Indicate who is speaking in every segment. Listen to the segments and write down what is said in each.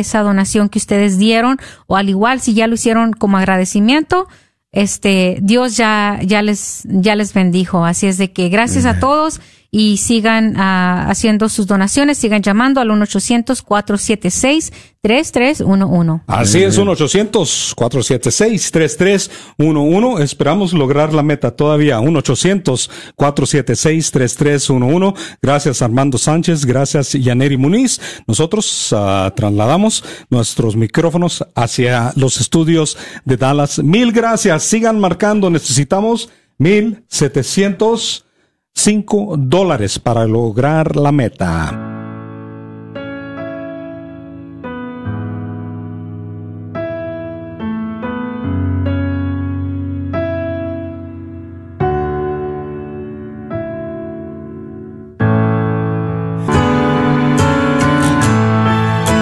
Speaker 1: esa donación que ustedes dieron o al igual si ya lo hicieron como agradecimiento, este Dios ya ya les ya les bendijo. Así es de que gracias a todos y sigan uh, haciendo sus donaciones, sigan llamando al 1-800-476-3311.
Speaker 2: Así es, 1-800-476-3311. Esperamos lograr la meta todavía. 1-800-476-3311. Gracias Armando Sánchez, gracias Yaneri Muniz. Nosotros uh, trasladamos nuestros micrófonos hacia los estudios de Dallas. Mil gracias. Sigan marcando. Necesitamos 1700 5 dólares para lograr la meta.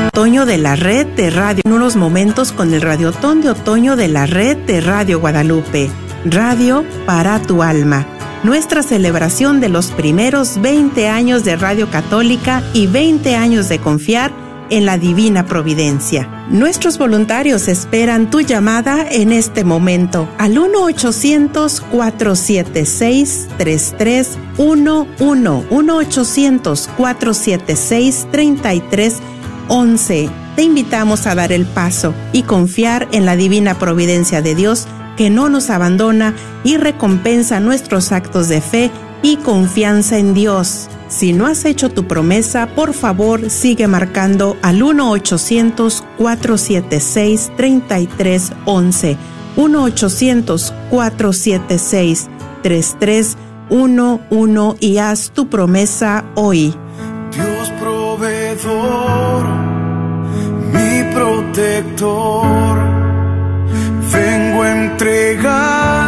Speaker 3: Otoño de la red de radio. En unos momentos con el radiotón de otoño de la red de Radio Guadalupe. Radio para tu alma nuestra celebración de los primeros 20 años de Radio Católica y 20 años de confiar en la divina providencia. Nuestros voluntarios esperan tu llamada en este momento al 1-800-476-3311. 1-800-476-3311. Te invitamos a dar el paso y confiar en la divina providencia de Dios que no nos abandona y recompensa nuestros actos de fe y confianza en Dios. Si no has hecho tu promesa, por favor sigue marcando al 1-800-476-3311. 1-800-476-3311 y haz tu promesa hoy.
Speaker 4: Dios proveedor, mi protector vengo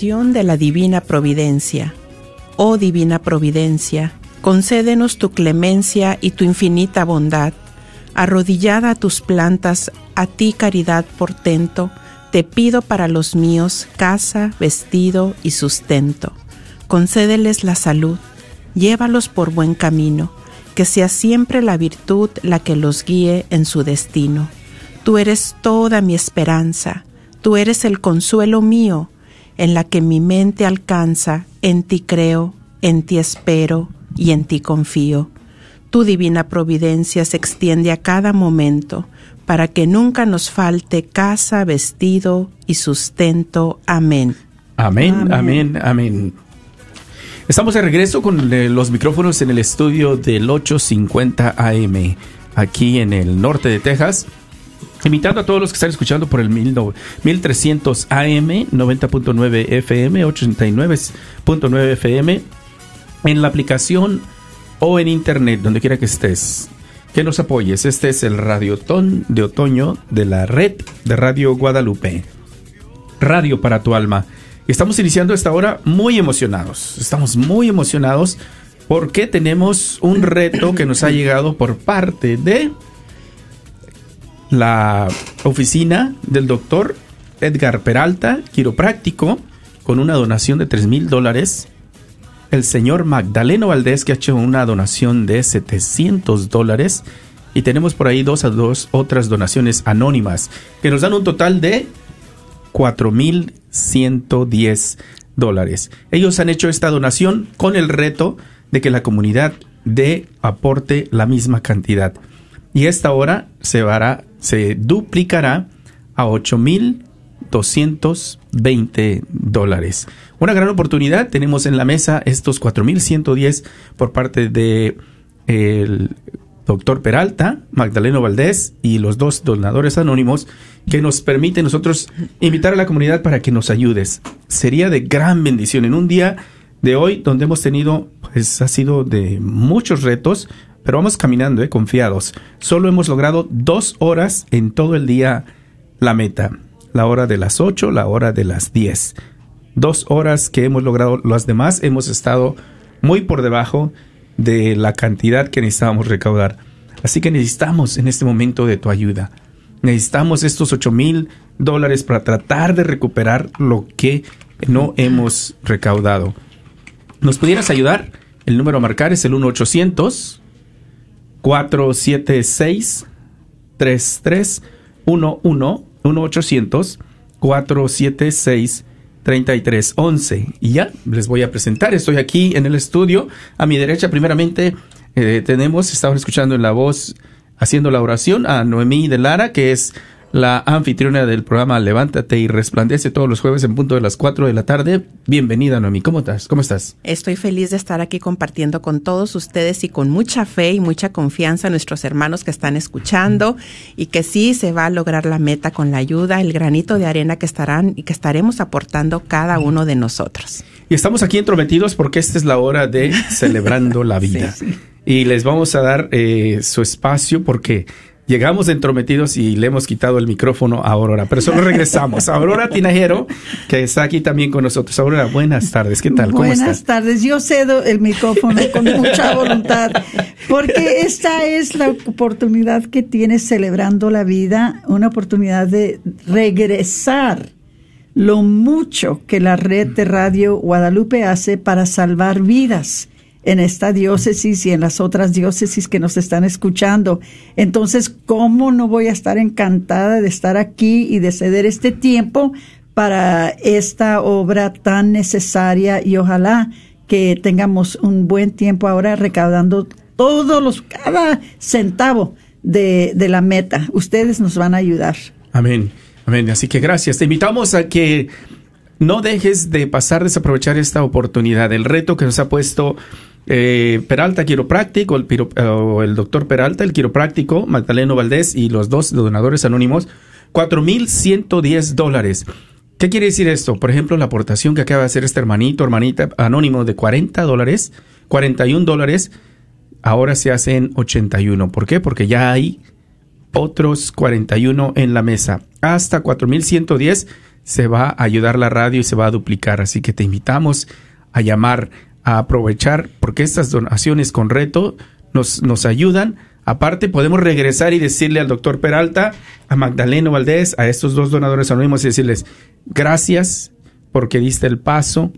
Speaker 4: De
Speaker 3: la Divina Providencia. Oh Divina Providencia, concédenos tu clemencia y tu infinita bondad. Arrodillada a tus plantas, a ti caridad portento, te pido para los míos casa, vestido y sustento. Concédeles la salud, llévalos por buen camino, que sea siempre la virtud la que los guíe en su destino. Tú eres toda mi esperanza, tú eres el consuelo mío, en la que mi mente alcanza, en ti creo, en ti espero y en ti confío. Tu divina providencia se extiende a cada momento para que nunca nos falte casa, vestido y sustento. Amén.
Speaker 5: Amén, amén, amén. Estamos de regreso con los micrófonos en el estudio del 850 AM, aquí en el norte de Texas. Invitando a todos los que están escuchando por el 1300 AM, 90.9 FM, 89.9 FM, en la aplicación o en internet, donde quiera que estés. Que nos apoyes. Este es el Radiotón de Otoño de la red de Radio Guadalupe. Radio para tu alma. Estamos iniciando esta hora muy emocionados. Estamos muy emocionados porque tenemos un reto que nos ha llegado por parte de la oficina del doctor Edgar Peralta, quiropráctico, con una donación de 3 mil dólares. El señor Magdaleno Valdés, que ha hecho una donación de 700 dólares. Y tenemos por ahí dos a dos otras donaciones anónimas, que nos dan un total de 4.110 dólares. Ellos han hecho esta donación con el reto de que la comunidad dé aporte la misma cantidad. Y esta hora se, vará, se duplicará a 8.220 dólares. Una gran oportunidad. Tenemos en la mesa estos 4.110 por parte de el doctor Peralta, Magdaleno Valdés y los dos donadores anónimos que nos permiten nosotros invitar a la comunidad para que nos ayudes. Sería de gran bendición en un día de hoy donde hemos tenido, pues ha sido de muchos retos, pero vamos caminando, eh, confiados. Solo hemos logrado dos horas en todo el día la meta. La hora de las 8, la hora de las 10. Dos horas que hemos logrado. Las demás hemos estado muy por debajo de la cantidad que necesitábamos recaudar. Así que necesitamos en este momento de tu ayuda. Necesitamos estos 8 mil dólares para tratar de recuperar lo que no hemos recaudado. ¿Nos pudieras ayudar? El número a marcar es el 1-800-476-3311. 1-800-476-3311. 3311. Y ya les voy a presentar. Estoy aquí en el estudio. A mi derecha, primeramente, eh, tenemos, estaban escuchando en la voz, haciendo la oración, a Noemí de Lara, que es la anfitriona del programa Levántate y Resplandece todos los jueves en punto de las 4 de la tarde. Bienvenida, Noemí. ¿Cómo estás? ¿Cómo estás?
Speaker 3: Estoy feliz de estar aquí compartiendo con todos ustedes y con mucha fe y mucha confianza a nuestros hermanos que están escuchando y que sí se va a lograr la meta con la ayuda, el granito de arena que estarán y que estaremos aportando cada uno de nosotros.
Speaker 5: Y estamos aquí entrometidos porque esta es la hora de celebrando la vida. Y les vamos a dar eh, su espacio porque llegamos entrometidos y le hemos quitado el micrófono a Aurora, pero solo regresamos. Aurora Tinajero, que está aquí también con nosotros. Aurora, buenas tardes, ¿qué tal?
Speaker 6: ¿Cómo buenas tardes, yo cedo el micrófono con mucha voluntad, porque esta es la oportunidad que tienes celebrando la vida, una oportunidad de regresar lo mucho que la red de Radio Guadalupe hace para salvar vidas en esta diócesis y en las otras diócesis que nos están escuchando. Entonces, ¿cómo no voy a estar encantada de estar aquí y de ceder este tiempo para esta obra tan necesaria y ojalá que tengamos un buen tiempo ahora recaudando todos los, cada centavo de, de la meta. Ustedes nos van a ayudar.
Speaker 5: Amén. Amén. Así que gracias. Te invitamos a que no dejes de pasar, desaprovechar esta oportunidad. El reto que nos ha puesto eh, Peralta Quiropráctico, el, el doctor Peralta, el quiropráctico, Magdaleno Valdés y los dos donadores anónimos, 4.110 dólares. ¿Qué quiere decir esto? Por ejemplo, la aportación que acaba de hacer este hermanito, hermanita anónimo de 40 dólares, 41 dólares, ahora se hacen 81. ¿Por qué? Porque ya hay otros 41 en la mesa. Hasta 4.110 se va a ayudar la radio y se va a duplicar. Así que te invitamos a llamar a aprovechar porque estas donaciones con reto nos, nos ayudan. Aparte, podemos regresar y decirle al doctor Peralta, a Magdaleno Valdés, a estos dos donadores anónimos y decirles, gracias porque diste el paso,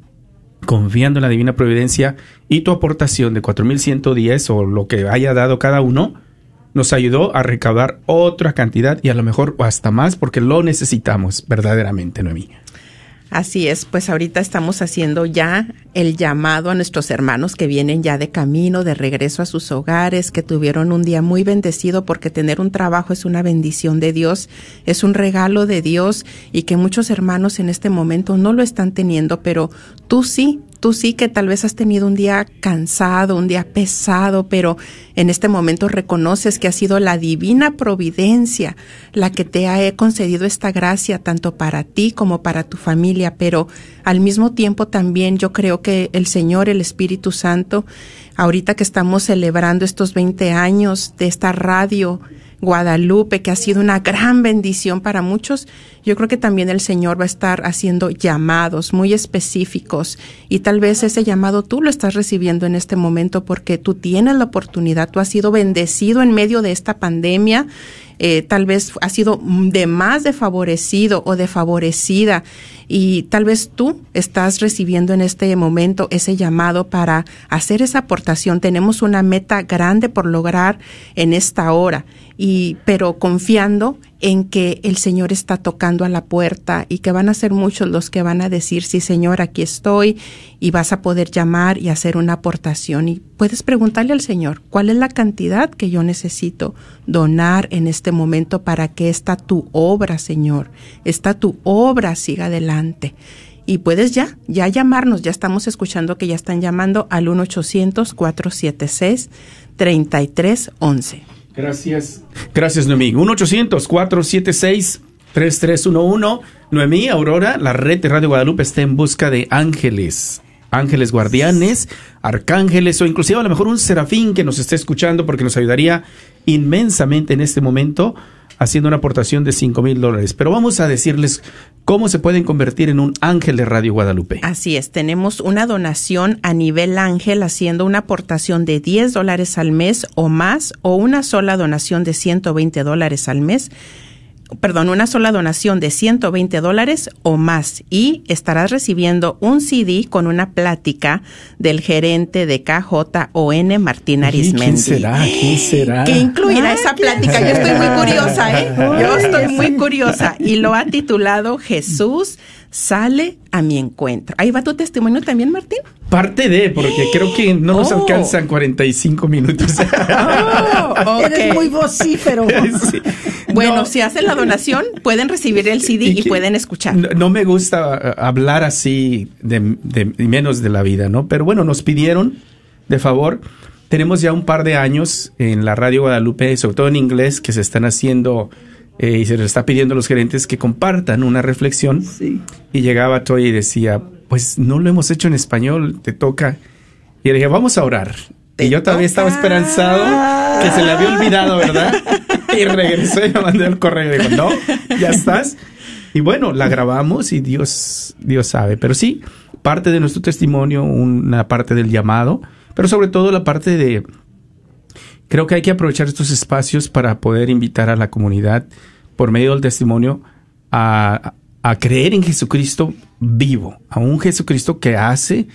Speaker 5: confiando en la divina providencia y tu aportación de 4.110 o lo que haya dado cada uno, nos ayudó a recaudar otra cantidad y a lo mejor hasta más porque lo necesitamos verdaderamente, Noemí.
Speaker 3: Así es, pues ahorita estamos haciendo ya el llamado a nuestros hermanos que vienen ya de camino, de regreso a sus hogares, que tuvieron un día muy bendecido porque tener un trabajo es una bendición de Dios, es un regalo de Dios y que muchos hermanos en este momento no lo están teniendo, pero tú sí, tú sí que tal vez has tenido un día cansado, un día pesado, pero en este momento reconoces que ha sido la divina providencia la que te ha concedido esta gracia tanto para ti como para tu familia, pero al mismo tiempo también yo creo que el Señor, el Espíritu Santo, ahorita que estamos celebrando estos 20 años de esta radio, Guadalupe, que ha sido una gran bendición para muchos, yo creo que también el Señor va a estar haciendo llamados muy específicos y tal vez ese llamado tú lo estás recibiendo en este momento porque tú tienes la oportunidad, tú has sido bendecido en medio de esta pandemia eh, tal vez has sido de más desfavorecido o desfavorecida y tal vez tú estás recibiendo en este momento ese llamado para hacer esa aportación. Tenemos una meta grande por lograr en esta hora y pero confiando en que el Señor está tocando a la puerta y que van a ser muchos los que van a decir, sí Señor, aquí estoy y vas a poder llamar y hacer una aportación. Y puedes preguntarle al Señor, ¿cuál es la cantidad que yo necesito donar en este momento para que esta tu obra, Señor, esta tu obra siga adelante? Y puedes ya, ya llamarnos, ya estamos escuchando que ya están llamando al 1-800-476-3311.
Speaker 5: Gracias. Gracias, Noemí. 1-800-476-3311. Noemí, Aurora, la red de Radio Guadalupe está en busca de ángeles. Ángeles guardianes, arcángeles o inclusive a lo mejor un serafín que nos esté escuchando porque nos ayudaría inmensamente en este momento haciendo una aportación de 5 mil dólares. Pero vamos a decirles cómo se pueden convertir en un ángel de Radio Guadalupe.
Speaker 3: Así es, tenemos una donación a nivel ángel haciendo una aportación de 10 dólares al mes o más o una sola donación de 120 dólares al mes perdón, una sola donación de 120 dólares o más y estarás recibiendo un CD con una plática del gerente de KJON, Martín Arismendi.
Speaker 5: ¿Quién será? ¿Quién será?
Speaker 3: Que incluirá esa plática. Yo estoy muy curiosa, ¿eh? Yo estoy muy curiosa. Y lo ha titulado Jesús sale a mi encuentro. Ahí va tu testimonio también, Martín.
Speaker 5: Parte de, porque creo que no nos
Speaker 3: Oh.
Speaker 5: alcanzan 45 minutos.
Speaker 3: Oh, ok.
Speaker 6: Eres muy vocífero.
Speaker 5: Sí.
Speaker 3: Bueno,
Speaker 5: No.
Speaker 3: si hacen la donación, pueden recibir el CD y, pueden escuchar.
Speaker 5: No, no me gusta eh, hablar así de, menos de la vida, ¿no? Pero bueno, nos pidieron, de favor, tenemos ya un par de años en la radio Guadalupe, sobre todo en inglés, que se están haciendo eh, y se les está pidiendo a los gerentes que compartan una reflexión.
Speaker 6: Sí.
Speaker 5: Y llegaba Toy y decía, pues no lo hemos hecho en español, te toca. Y le dije, vamos a orar. Y yo todavía estaba esperanzado que se le había olvidado, ¿verdad? Y regresó y me mandó el correo y dijo, no, ya estás. Y bueno, la grabamos y Dios, Dios sabe. Pero sí, parte de nuestro testimonio, una parte del llamado, pero sobre todo la parte de, creo que hay que aprovechar estos espacios para poder invitar a la comunidad por medio del testimonio a, a creer en Jesucristo vivo, a un Jesucristo que hace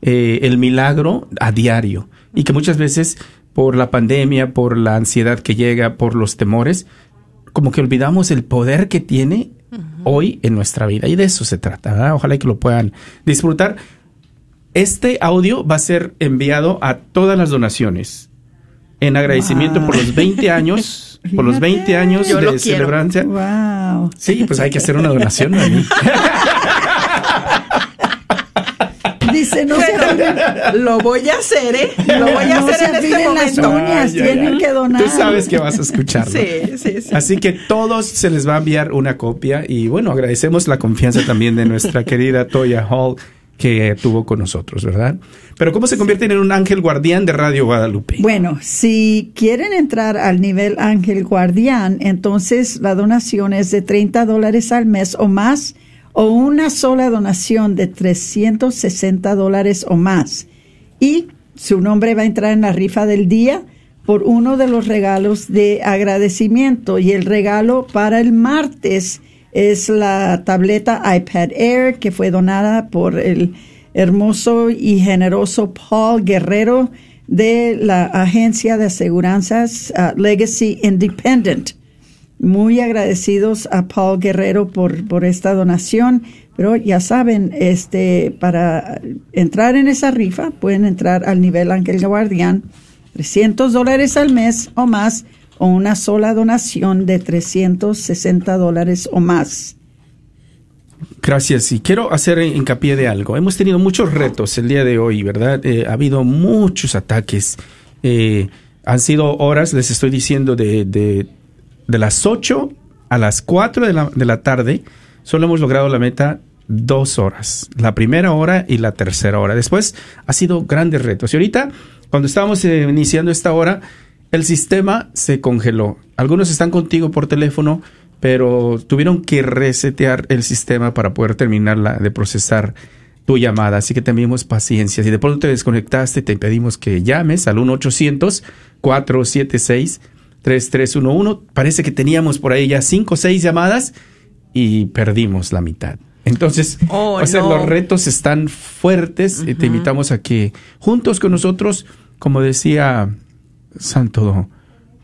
Speaker 5: eh, el milagro a diario y que muchas veces por la pandemia, por la ansiedad que llega, por los temores, como que olvidamos el poder que tiene hoy en nuestra vida y de eso se trata. ¿verdad? Ojalá que lo puedan disfrutar. Este audio va a ser enviado a todas las donaciones en agradecimiento por los 20 años, por los 20 años
Speaker 3: Yo
Speaker 5: de celebrancia.
Speaker 6: Wow.
Speaker 5: Sí, pues hay que hacer una donación.
Speaker 6: Dice, no se
Speaker 3: lo voy a hacer, ¿eh? Lo voy a
Speaker 6: No
Speaker 3: hacer en este momento.
Speaker 6: uñas, tienen que donar.
Speaker 5: Tú sabes que vas a escucharlo.
Speaker 3: Sí, sí, sí.
Speaker 5: Así que todos se les va a enviar una copia y bueno, agradecemos la confianza también de nuestra querida Toya Hall que tuvo con nosotros, ¿verdad? Pero ¿cómo se convierten en un ángel guardián de Radio Guadalupe?
Speaker 6: Bueno, si quieren entrar al nivel ángel guardián, entonces la donación es de 30 dólares al mes o más, o una sola donación de 360 dólares o más. Y su nombre va a entrar en la rifa del día por uno de los regalos de agradecimiento. Y el regalo para el martes es la tableta iPad Air que fue donada por el hermoso y generoso Paul Guerrero de la agencia de aseguranzas uh, Legacy Independent. Muy agradecidos a Paul Guerrero por, por esta donación Pero ya saben, este, para entrar en esa rifa, pueden entrar al nivel Ángel Guardián, 300 dólares al mes o más, o una sola donación de 360 dólares o más.
Speaker 5: Gracias. Y quiero hacer hincapié de algo. Hemos tenido muchos retos el día de hoy, ¿verdad? Eh, ha habido muchos ataques. Eh, han sido horas, les estoy diciendo, de, de, de las 8 a las 4 de la, de la tarde. Solo hemos logrado la meta dos horas. La primera hora y la tercera hora. Después ha sido grandes retos. Y ahorita, cuando estábamos eh, iniciando esta hora, el sistema se congeló. Algunos están contigo por teléfono pero tuvieron que resetear el sistema para poder terminar de procesar tu llamada. Así que te pedimos paciencia. Si de pronto te desconectaste, te pedimos que llames al 1-800-476-3311. Parece que teníamos por ahí ya 5 o 6 llamadas y perdimos la mitad. Entonces,
Speaker 3: Oh,
Speaker 5: o sea,
Speaker 3: no.
Speaker 5: los retos están fuertes y te invitamos a que juntos con nosotros, como decía Santo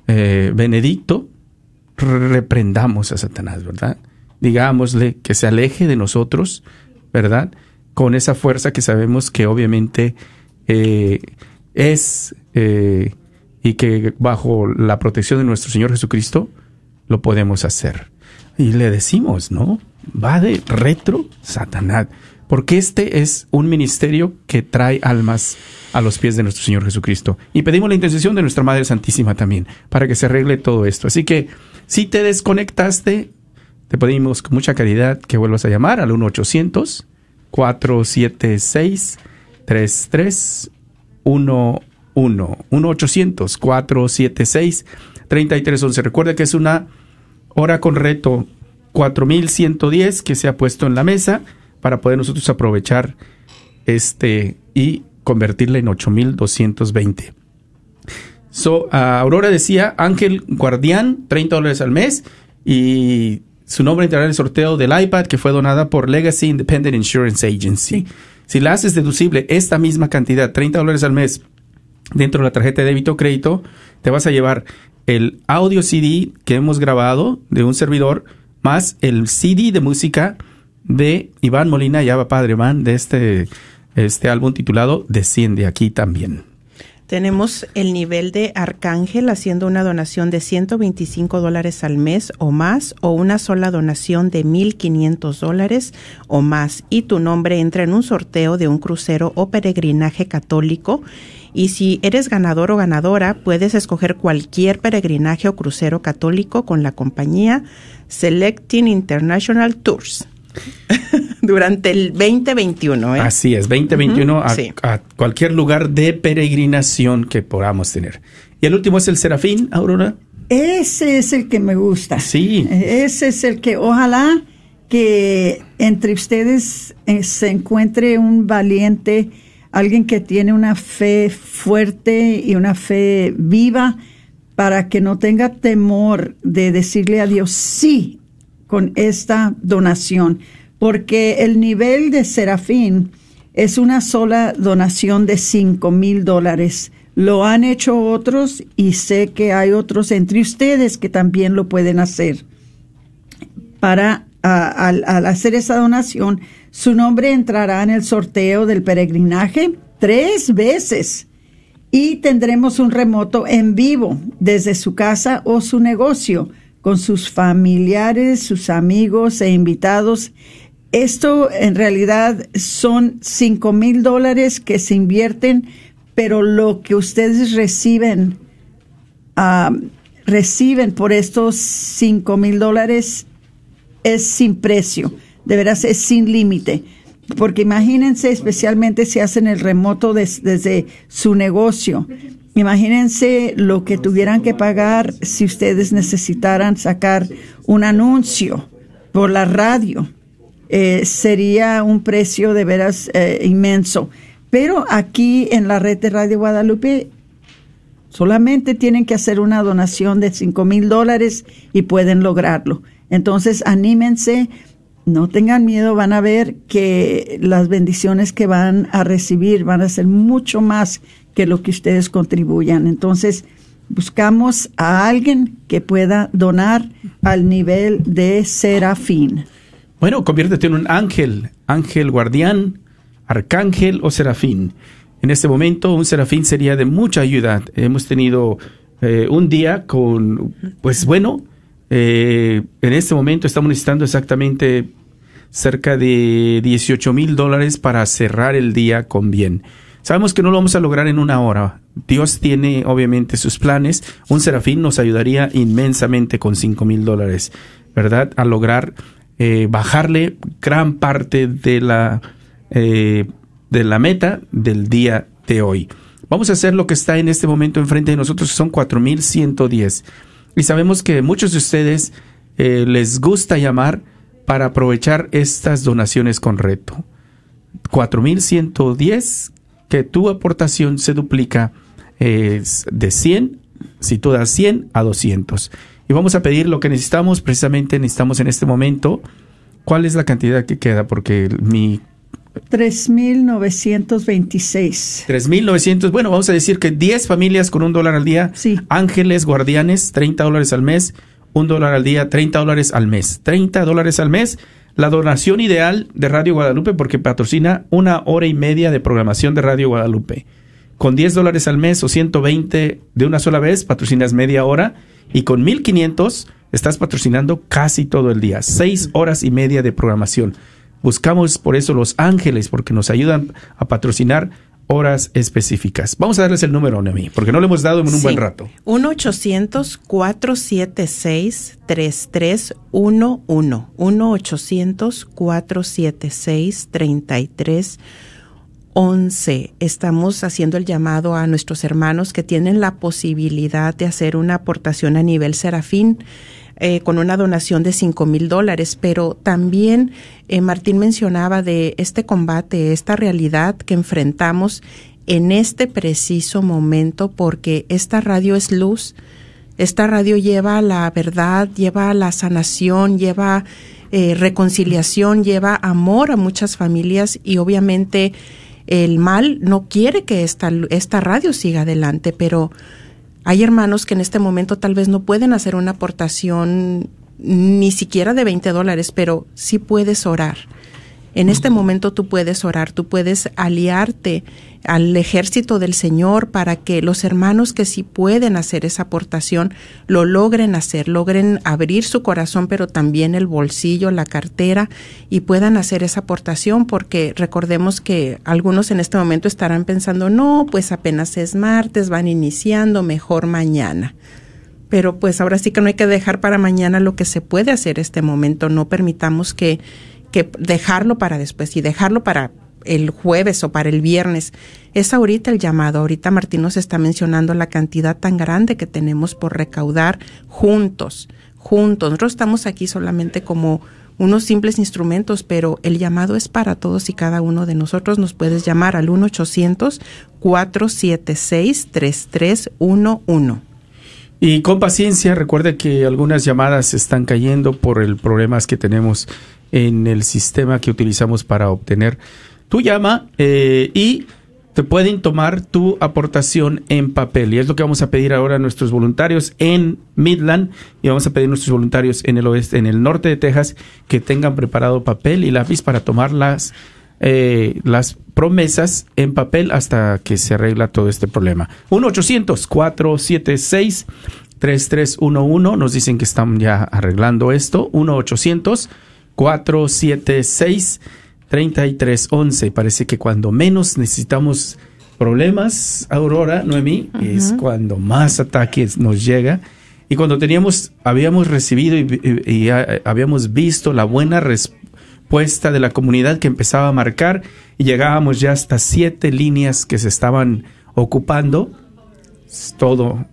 Speaker 5: eh, Benedicto, reprendamos a Satanás, ¿verdad? Digámosle que se aleje de nosotros, ¿verdad? Con esa fuerza que sabemos que obviamente eh, es eh, y que bajo la protección de nuestro Señor Jesucristo lo podemos hacer. Y le decimos, ¿no? Va de retro Satanás, porque este es un ministerio que trae almas a los pies de nuestro Señor Jesucristo. Y pedimos la intercesión de nuestra Madre Santísima también, para que se arregle todo esto. Así que si te desconectaste, te pedimos con mucha caridad que vuelvas a llamar al 1-800-476-3311. 1-800-476-3311. Recuerda que es una hora con reto 4110 que se ha puesto en la mesa para poder nosotros aprovechar este y convertirla en 8220. So, ah, Aurora decía Ángel Guardián, 30 dólares al mes y su nombre entrará en el sorteo del iPad que fue donada por Legacy Independent Insurance Agency. Si la haces deducible esta misma cantidad, 30 dólares al mes, dentro de la tarjeta de débito o crédito, te vas a llevar el audio CD que hemos grabado de un servidor, más el CD de música de Iván Molina, ya va padre Iván, de este, este álbum titulado Desciende aquí también.
Speaker 3: Tenemos el nivel de Arcángel haciendo una donación de 125 dólares al mes o más o una sola donación de 1.500 dólares o más. Y tu nombre entra en un sorteo de un crucero o peregrinaje católico. Y si eres ganador o ganadora puedes escoger cualquier peregrinaje o crucero católico con la compañía Selecting International Tours durante el 2021. ¿eh?
Speaker 5: Así es, 2021
Speaker 3: Ujú,
Speaker 5: a,
Speaker 3: sí.
Speaker 5: a cualquier lugar de peregrinación que podamos tener. Y el último es el Serafín, Aurora.
Speaker 6: Ese es el que me gusta.
Speaker 5: Sí.
Speaker 6: Ese es el que ojalá que entre ustedes eh, se encuentre un valiente, alguien que tiene una fe fuerte y una fe viva para que no tenga temor de decirle a Dios sí con esta donación, porque el nivel de Serafín es una sola donación de cinco mil dólares. Lo han hecho otros y sé que hay otros entre ustedes que también lo pueden hacer. Para al hacer esa donación, su nombre entrará en el sorteo del peregrinaje tres veces y tendremos un remoto en vivo desde su casa o su negocio con sus familiares, sus amigos e invitados. Esto en realidad son cinco mil dólares que se invierten, pero lo que ustedes reciben, ah, reciben por estos cinco mil dólares es sin precio, de veras es sin límite. Porque imagínense, especialmente si hacen el remoto des- desde su negocio, imagínense lo que tuvieran que pagar si ustedes necesitaran sacar un anuncio por la radio. Eh, sería un precio de veras eh, inmenso. Pero aquí en la red de Radio Guadalupe Solamente tienen que hacer una donación de cinco mil dólares y pueden lograrlo. Entonces, anímense, no tengan miedo, van a ver que las bendiciones que van a recibir van a ser mucho más que lo que ustedes contribuyan. Entonces, buscamos a alguien que pueda donar al nivel de serafín.
Speaker 5: Bueno, conviértete en un ángel, ángel guardián, arcángel o serafín. En este momento un serafín sería de mucha ayuda. Hemos tenido eh, un día con, pues bueno, eh, en este momento estamos necesitando exactamente cerca de 18 mil dólares para cerrar el día con bien. Sabemos que no lo vamos a lograr en una hora. Dios tiene obviamente sus planes. Un serafín nos ayudaría inmensamente con 5 mil dólares, ¿verdad? A lograr eh, bajarle gran parte de la, eh, de la meta del día de hoy. Vamos a hacer lo que está en este momento enfrente de nosotros, son 4.110. Y sabemos que muchos de ustedes eh, les gusta llamar para aprovechar estas donaciones con reto. 4.110, que tu aportación se duplica de 100, si tú das 100 a 200 y vamos a pedir lo que necesitamos. Precisamente necesitamos en este momento. ¿Cuál es la cantidad que queda? Porque mi
Speaker 6: 3.926.
Speaker 5: 3.900. Bueno, vamos a decir que 10 familias con un dólar al día.
Speaker 6: Sí.
Speaker 5: Ángeles, guardianes, 30 dólares al mes. Un dólar al día, 30 dólares al mes. 30 dólares al mes. La donación ideal de Radio Guadalupe porque patrocina una hora y media de programación de Radio Guadalupe. Con 10 dólares al mes o 120 de una sola vez, patrocinas media hora y con 1500 estás patrocinando casi todo el día, seis horas y media de programación. Buscamos por eso los ángeles, porque nos ayudan a patrocinar horas específicas. Vamos a darles el número, Noemí, porque no lo hemos dado en un buen rato.
Speaker 3: 1-800-476-3311. 1-800-476-3311. 11 estamos haciendo el llamado a nuestros hermanos que tienen la posibilidad de hacer una aportación a nivel serafín. Eh, con una donación de cinco mil dólares, pero también eh, Martín mencionaba de este combate, esta realidad que enfrentamos en este preciso momento, porque esta radio es luz, esta radio lleva la verdad, lleva la sanación, lleva eh, reconciliación, lleva amor a muchas familias y obviamente el mal no quiere que esta, esta radio siga adelante, pero hay hermanos que en este momento tal vez no pueden hacer una aportación ni siquiera de 20 dólares, pero sí puedes orar. En este momento tú puedes orar, tú puedes aliarte al ejército del Señor para que los hermanos que sí pueden hacer esa aportación lo logren hacer, logren abrir su corazón, pero también el bolsillo, la cartera y puedan hacer esa aportación porque recordemos que algunos en este momento estarán pensando, no, pues apenas es martes, van iniciando, mejor mañana pero pues ahora sí que no hay que dejar para mañana lo que se puede hacer este momento, no permitamos que que dejarlo para después y dejarlo para el jueves o para el viernes. Es ahorita el llamado. Ahorita Martín nos está mencionando la cantidad tan grande que tenemos por recaudar juntos, juntos. Nosotros estamos aquí solamente como unos simples instrumentos, pero el llamado es para todos y cada uno de nosotros. Nos puedes llamar al 1-800-476-3311.
Speaker 5: Y con paciencia, recuerde que algunas llamadas están cayendo por el problemas que tenemos en el sistema que utilizamos para obtener tu llama eh, y te pueden tomar tu aportación en papel. Y es lo que vamos a pedir ahora a nuestros voluntarios en Midland y vamos a pedir a nuestros voluntarios en el oeste, en el norte de Texas, que tengan preparado papel y lápiz para tomar las, eh, las promesas en papel hasta que se arregla todo este problema. 1-800-476-3311. Nos dicen que están ya arreglando esto. 1-800. 476 3311. Parece que cuando menos necesitamos problemas, Aurora, Noemí, es cuando más ataques nos llega. Y cuando teníamos, habíamos recibido y, habíamos visto la buena respuesta de la comunidad que empezaba a marcar y llegábamos ya hasta siete líneas que se estaban ocupando, todo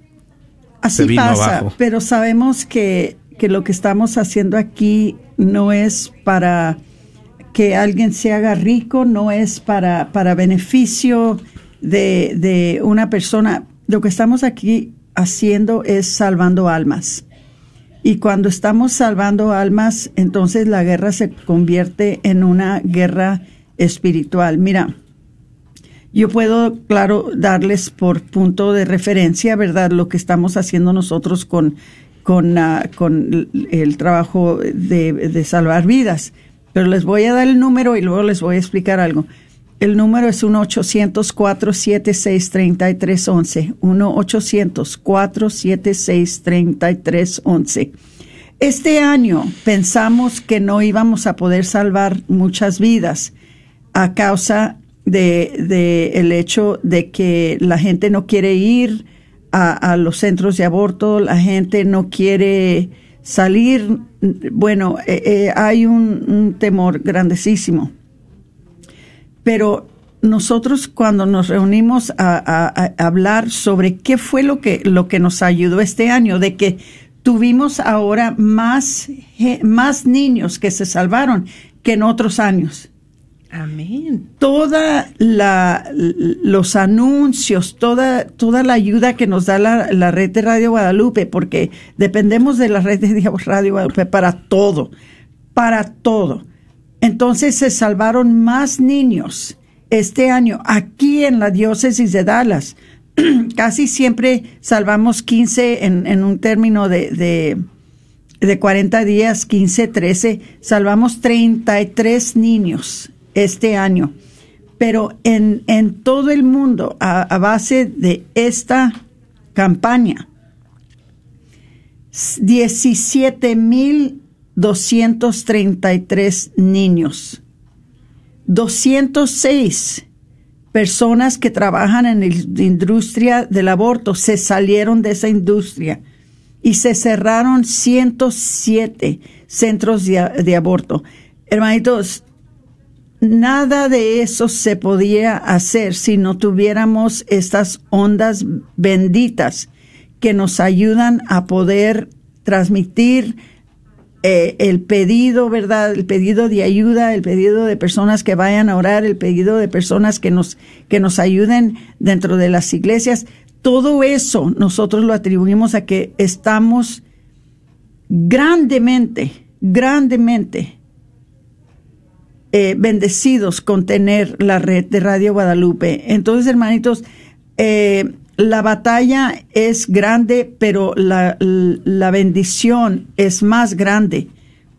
Speaker 6: Así
Speaker 5: se vino
Speaker 6: pasa,
Speaker 5: abajo.
Speaker 6: pero sabemos que, que lo que estamos haciendo aquí no es para que alguien se haga rico, no es para, para beneficio de, de una persona. Lo que estamos aquí haciendo es salvando almas. Y cuando estamos salvando almas, entonces la guerra se convierte en una guerra espiritual. Mira, yo puedo, claro, darles por punto de referencia, ¿verdad? Lo que estamos haciendo nosotros con con, con el trabajo de, salvar vidas. pero les voy a dar el número y luego les voy a explicar algo. El número es 1-800-476-3311. 1-800-476-3311. Este año pensamos que no íbamos a poder salvar muchas vidas a causa de, de el hecho de que la gente no quiere ir a, los centros de aborto, la gente no quiere salir. Bueno, eh, eh, hay un, temor grandísimo pero nosotros cuando nos reunimos a, a- hablar sobre qué fue lo que, lo que nos ayudó este año, de que tuvimos ahora más, más niños que se salvaron que en otros años.
Speaker 3: Amén.
Speaker 6: Toda la, los anuncios, toda, toda la ayuda que nos da la, la red de Radio Guadalupe, porque dependemos de la red de Radio Guadalupe para todo, para todo. Entonces se salvaron más niños este año aquí en la diócesis de Dallas. Casi siempre salvamos 15 en, en un término de, de, de 40 días, 15, 13. Salvamos 33 niños este año. Pero en, en todo el mundo, a, base de esta campaña, 17.233 niños, 206 personas que trabajan en la industria del aborto se salieron de esa industria y se cerraron 107 centros de, de aborto. Hermanitos, nada de eso se podía hacer si no tuviéramos estas ondas benditas que nos ayudan a poder transmitir eh, el pedido, ¿verdad? El pedido de ayuda, el pedido de personas que vayan a orar, el pedido de personas que nos, que nos ayuden dentro de las iglesias. Todo eso nosotros lo atribuimos a que estamos grandemente, grandemente eh, bendecidos con tener la red de Radio Guadalupe. Entonces, hermanitos, eh, la batalla es grande, pero la, la bendición es más grande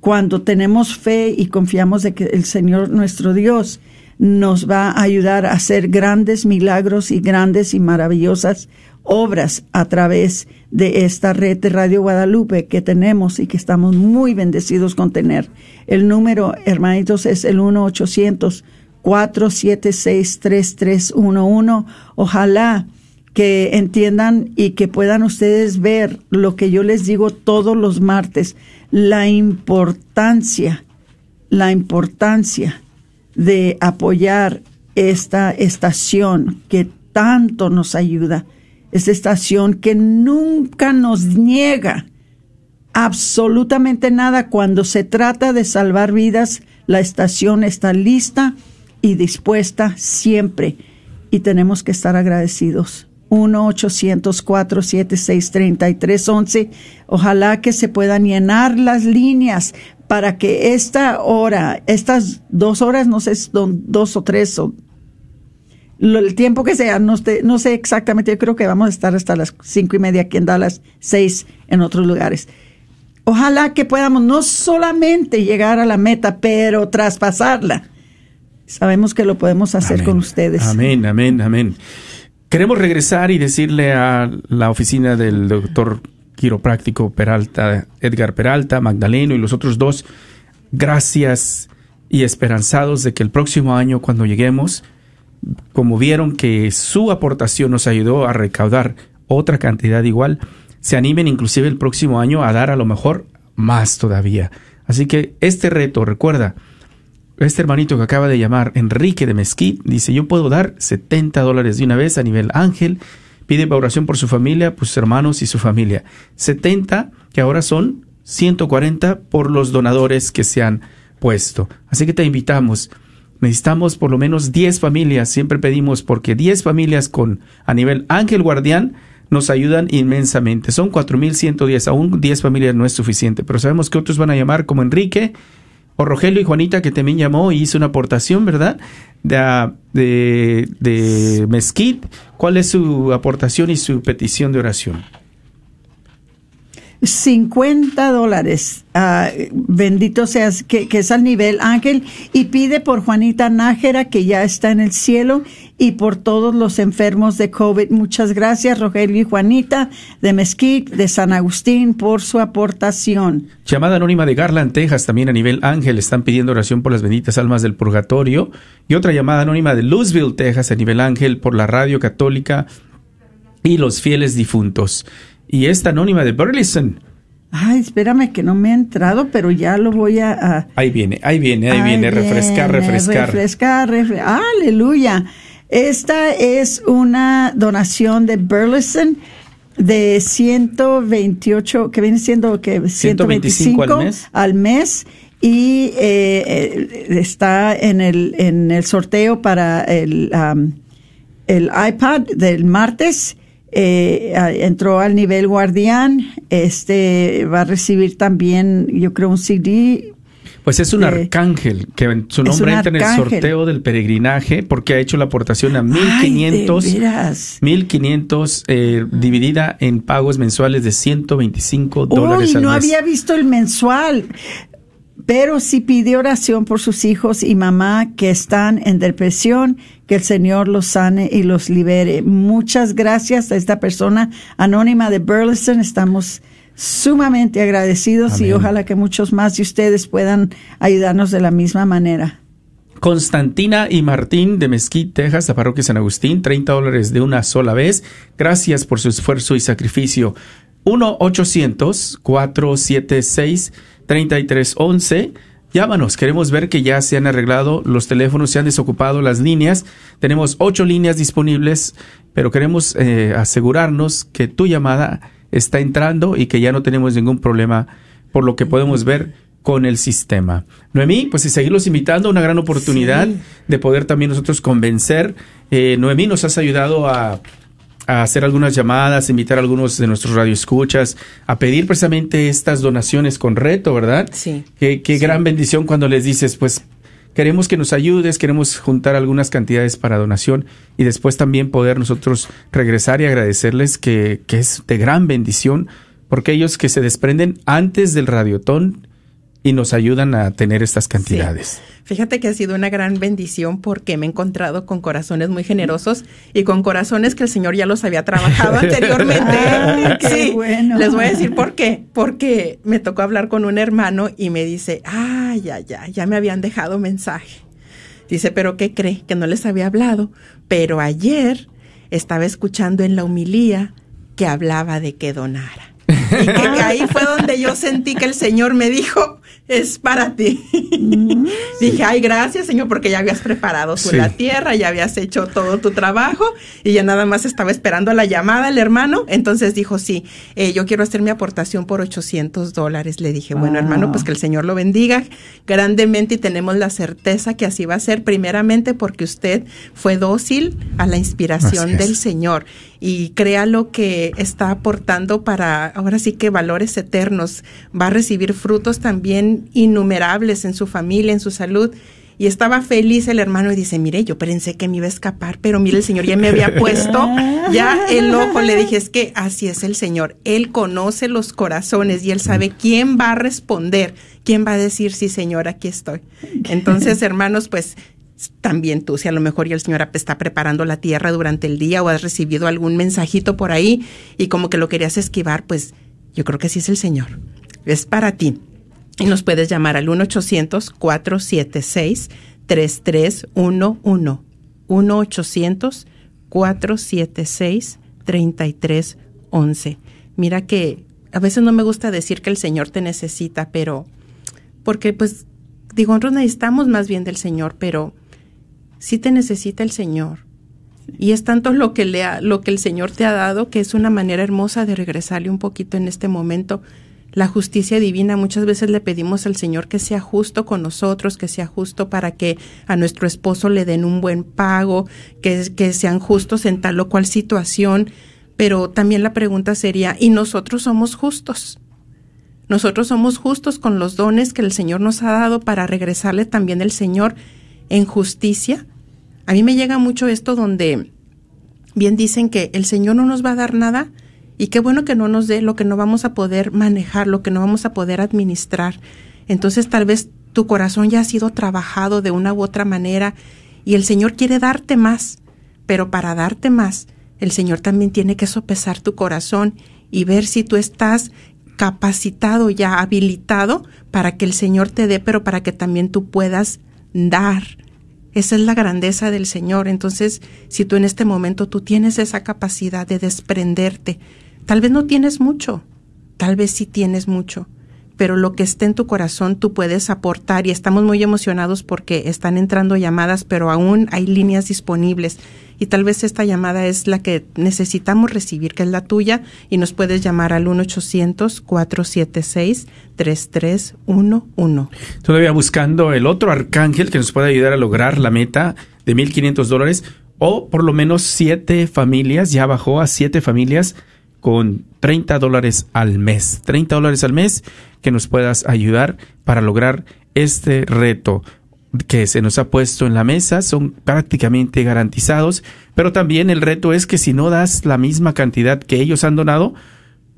Speaker 6: cuando tenemos fe y confiamos de que el Señor nuestro Dios nos va a ayudar a hacer grandes milagros y grandes y maravillosas obras a través de esta red de Radio Guadalupe que tenemos y que estamos muy bendecidos con tener. El número, hermanitos, es el 1-800-476-3311. Ojalá que entiendan y que puedan ustedes ver lo que yo les digo todos los martes, la importancia, la importancia de apoyar esta estación que tanto nos ayuda, esta estación que nunca nos niega absolutamente nada cuando se trata de salvar vidas, la estación está lista y dispuesta siempre y tenemos que estar agradecidos. 1-800-476-3311. Ojalá que se puedan llenar las líneas para que esta hora, estas dos horas, no sé, dos o tres, o el tiempo que sea, no, sé- no sé exactamente, yo creo que vamos a estar hasta las cinco y media aquí en Dallas, seis en otros lugares. Ojalá que podamos no solamente llegar a la meta, pero traspasarla. Sabemos que lo podemos hacer
Speaker 5: Amén.
Speaker 6: con ustedes.
Speaker 5: Amén, amén, amén. Queremos regresar y decirle a la oficina del doctor quiropráctico Peralta, Edgar Peralta, Magdaleno y los otros dos, gracias y esperanzados de que el próximo año cuando lleguemos, como vieron que su aportación nos ayudó a recaudar otra cantidad igual, se animen inclusive el próximo año a dar a lo mejor más todavía. Así que este reto, recuerda, este hermanito que acaba de llamar, Enrique de Mesquite, dice, yo puedo dar 70 dólares de una vez a nivel ángel, pide oración por su familia, por sus hermanos y su familia. 70, que ahora son 140 por los donadores que se han puesto. Así que te invitamos. Necesitamos por lo menos 10 familias, siempre pedimos porque 10 familias con a nivel ángel guardián nos ayudan inmensamente. Son 4110, aún 10 familias no es suficiente, pero sabemos que otros van a llamar como Enrique o Rogelio y Juanita que también llamó y hizo una aportación, ¿verdad? De, de, de Mesquite. ¿Cuál es su aportación y su petición de oración?
Speaker 6: 50 dólares. Ah, bendito seas, que, es al nivel ángel. Y pide por Juanita Nájera, que ya está en el cielo, y por todos los enfermos de COVID. Muchas gracias, Rogelio y Juanita, de Mesquite, de San Agustín, por su aportación.
Speaker 5: Llamada anónima de Garland, Texas, también a nivel ángel, están pidiendo oración por las benditas almas del purgatorio. Y otra llamada anónima de Louisville, Texas, a nivel ángel, por la radio católica y los fieles difuntos y esta anónima de Burleson.
Speaker 6: Ay, espérame que no me ha entrado, pero ya lo voy a...
Speaker 5: ahí viene, ahí viene, ahí, viene, refrescar, refrescar.
Speaker 6: Refrescar, refrescar. Aleluya. Esta es una donación de Burleson de 128, que viene siendo que 125, al mes. Al mes y eh, eh, está en el, en el sorteo para el, um, el iPad del martes eh, entró al nivel guardián, este va a recibir también, yo creo, un CD.
Speaker 5: Pues es un arcángel, que su nombre entra en el sorteo del peregrinaje porque ha hecho la aportación a 1500, 1500 eh, dividida en pagos mensuales de 125 dólares
Speaker 6: Uy, no había visto el mensual pero sí pide oración por sus hijos y mamá que están en depresión, que el Señor los sane y los libere. Muchas gracias a esta persona anónima de Burleson. Estamos sumamente agradecidos y ojalá que muchos más de ustedes puedan ayudarnos de la misma manera.
Speaker 5: Constantina y Martín de Mesquite, Texas, la parroquia San Agustín, 30 dólares de una sola vez. Gracias por su esfuerzo y sacrificio. 1-800-476 3311. Llámanos, queremos ver que ya se han arreglado los teléfonos, se han desocupado las líneas. Tenemos ocho líneas disponibles, pero queremos eh, asegurarnos que tu llamada está entrando y que ya no tenemos ningún problema por lo que podemos ver con el sistema. Noemí, pues y seguirlos invitando, una gran oportunidad de poder también nosotros convencer. Eh, Noemí, nos has ayudado a a hacer algunas llamadas, invitar a algunos de nuestros radioescuchas a pedir precisamente estas donaciones con reto, ¿verdad?
Speaker 3: Sí.
Speaker 5: Qué, gran bendición cuando les dices, pues queremos que nos ayudes, queremos juntar algunas cantidades para donación y después también poder nosotros regresar y agradecerles que, que es de gran bendición porque ellos que se desprenden antes del radiotón y nos ayudan a tener estas cantidades.
Speaker 3: Fíjate que ha sido una gran bendición porque me he encontrado con corazones muy generosos y con corazones que el Señor ya los había trabajado anteriormente.
Speaker 6: sí, bueno.
Speaker 3: Les voy a decir por qué. Porque me tocó hablar con un hermano y me dice, ay, ya, ya, ya me habían dejado mensaje. Dice, pero ¿qué cree? Que no les había hablado. Pero ayer estaba escuchando en la humilía que hablaba de que donara. Y que ahí fue donde yo sentí que el Señor me dijo, es para ti. Mm. Dije, ay, gracias, Señor, porque ya habías preparado tú la tierra, ya habías hecho todo tu trabajo y ya nada más estaba esperando la llamada el hermano. Entonces dijo, sí, eh, yo quiero hacer mi aportación por 800 dólares. Le dije, bueno, hermano, pues que el Señor lo bendiga grandemente y tenemos la certeza que así va a ser, primeramente porque usted fue dócil a la inspiración del Señor y crea lo que está aportando para, ahora sí que valores eternos. Va a recibir frutos también innumerables en su familia, en su salud. Y estaba feliz el hermano y dice, mire, yo pensé que me iba a escapar, pero mire, el Señor ya me había puesto ya el ojo. Le dije, es que así es el Señor. Él conoce los corazones y Él sabe quién va a responder, quién va a decir, sí, Señor, aquí estoy. Entonces, hermanos, pues también tú, si a lo mejor ya el Señor está preparando la tierra durante el día o has recibido algún mensajito por ahí y como que lo querías esquivar, pues yo creo que sí es el Señor. Es para ti. Y nos puedes llamar al 1-800-476-3311. 1-800-476-3311. Mira que a veces no me gusta decir que el Señor te necesita, pero porque pues digo, nosotros necesitamos más bien del Señor, pero sí te necesita el Señor. Y es tanto lo que, le lo que el Señor te ha dado que es una manera hermosa de regresarle un poquito en este momento. La justicia divina, muchas veces le pedimos al Señor que sea justo con nosotros, que sea justo para que a nuestro esposo le den un buen pago, que, que sean justos en tal o cual situación. Pero también la pregunta sería, ¿y nosotros somos justos? Nosotros somos justos con los dones que el Señor nos ha dado para regresarle también el Señor en justicia. A mí me llega mucho esto donde bien dicen que el Señor no nos va a dar nada Y qué bueno que no nos dé lo que no vamos a poder manejar, lo que no vamos a poder administrar. Entonces tal vez tu corazón ya ha sido trabajado de una u otra manera y el Señor quiere darte más, pero para darte más, el Señor también tiene que sopesar tu corazón y ver si tú estás capacitado ya, habilitado para que el Señor te dé, pero para que también tú puedas dar. Esa es la grandeza del Señor. Entonces, si tú en este momento tú tienes esa capacidad de desprenderte, tal vez no tienes mucho, tal vez sí tienes mucho, pero lo que esté en tu corazón tú puedes aportar y estamos muy emocionados porque están entrando llamadas, pero aún hay líneas disponibles y tal vez esta llamada es la que necesitamos recibir, que es la tuya y nos puedes llamar al 1-800-476-3311.
Speaker 5: Todavía buscando el otro arcángel que nos pueda ayudar a lograr la meta de 1.500 dólares o por lo menos siete familias, ya bajó a siete familias con 30 dólares al mes. 30 dólares al mes que nos puedas ayudar para lograr este reto que se nos ha puesto en la mesa son prácticamente garantizados, pero también el reto es que si no das la misma cantidad que ellos han donado,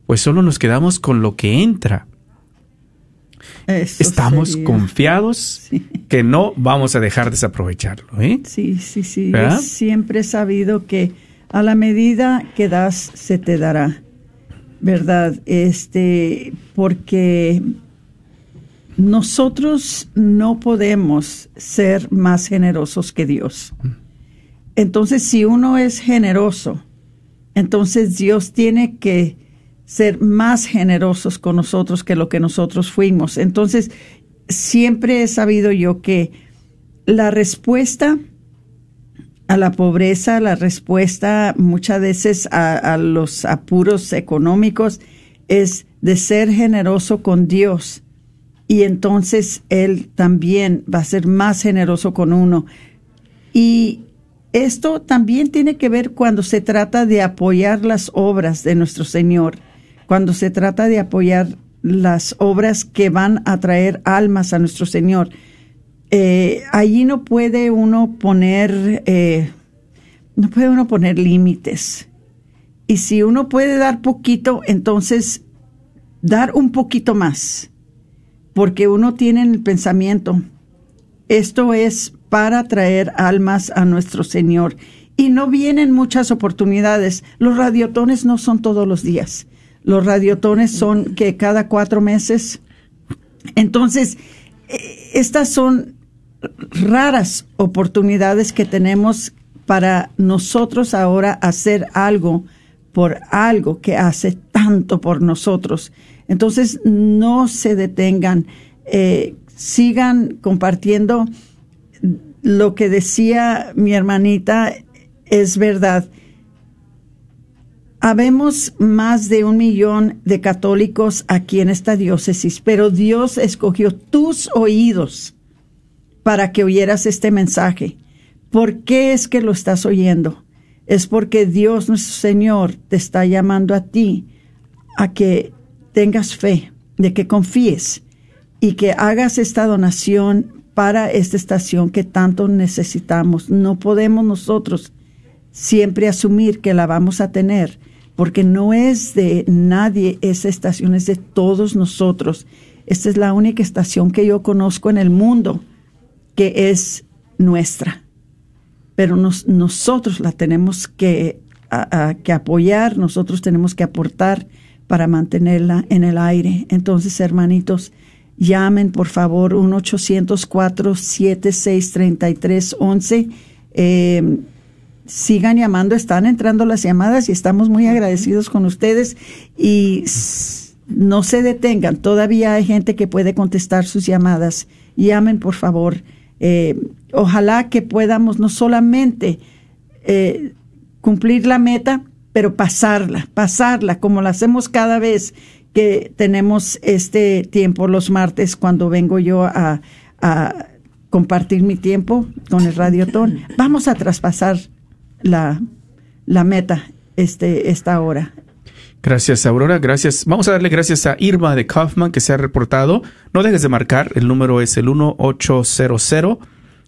Speaker 5: pues solo nos quedamos con lo que entra. Estamos confiados que no vamos a dejar desaprovecharlo. ¿eh?
Speaker 6: Sí, sí, sí. Siempre he sabido que a la medida que das, se te dará. ¿Verdad? Este, porque nosotros no podemos ser más generosos que Dios. Entonces, si uno es generoso, entonces Dios tiene que ser más generosos con nosotros que lo que nosotros fuimos. Entonces, siempre he sabido yo que la respuesta a la pobreza, la respuesta muchas veces a, los apuros económicos es de ser generoso con Dios. Y entonces Él también va a ser más generoso con uno. Y esto también tiene que ver cuando se trata de apoyar las obras de nuestro Señor, cuando se trata de apoyar las obras que van a traer almas a nuestro Señor eh, allí no puede uno poner, eh, no puede uno poner límites. Y si uno puede dar poquito, entonces dar un poquito más, porque uno tiene en el pensamiento, esto es para traer almas a nuestro Señor. Y no vienen muchas oportunidades. Los radiotones no son todos los días. Los radiotones son que cada cuatro meses. Entonces, eh, estas son raras oportunidades que tenemos para nosotros ahora hacer algo por algo que hace tanto por nosotros. Entonces, no se detengan, eh, sigan compartiendo. Lo que decía mi hermanita es verdad. Habemos más de un millón de católicos aquí en esta diócesis, pero Dios escogió tus oídos para que oyeras este mensaje. ¿Por qué es que lo estás oyendo? Es porque Dios nuestro Señor te está llamando a ti a que tengas fe, de que confíes y que hagas esta donación para esta estación que tanto necesitamos. No podemos nosotros siempre asumir que la vamos a tener, porque no es de nadie esa estación, es de todos nosotros. Esta es la única estación que yo conozco en el mundo que es nuestra, pero nosotros la tenemos que, que apoyar, nosotros tenemos que aportar para mantenerla en el aire. Entonces, hermanitos, llamen por favor 1-800-476-3311. Eh, sigan llamando, están entrando las llamadas y estamos muy agradecidos con ustedes y no se detengan, todavía hay gente que puede contestar sus llamadas. Llamen por favor eh, ojalá que podamos no solamente eh, cumplir la meta, pero pasarla, pasarla, como la hacemos cada vez que tenemos este tiempo los martes cuando vengo yo a, compartir mi tiempo con el Radiotón. Vamos a traspasar la, la meta este, esta hora.
Speaker 5: Gracias, Aurora. Gracias. Vamos a darle gracias a Irma de Kaufman que se ha reportado. No dejes de marcar. El número es el 1800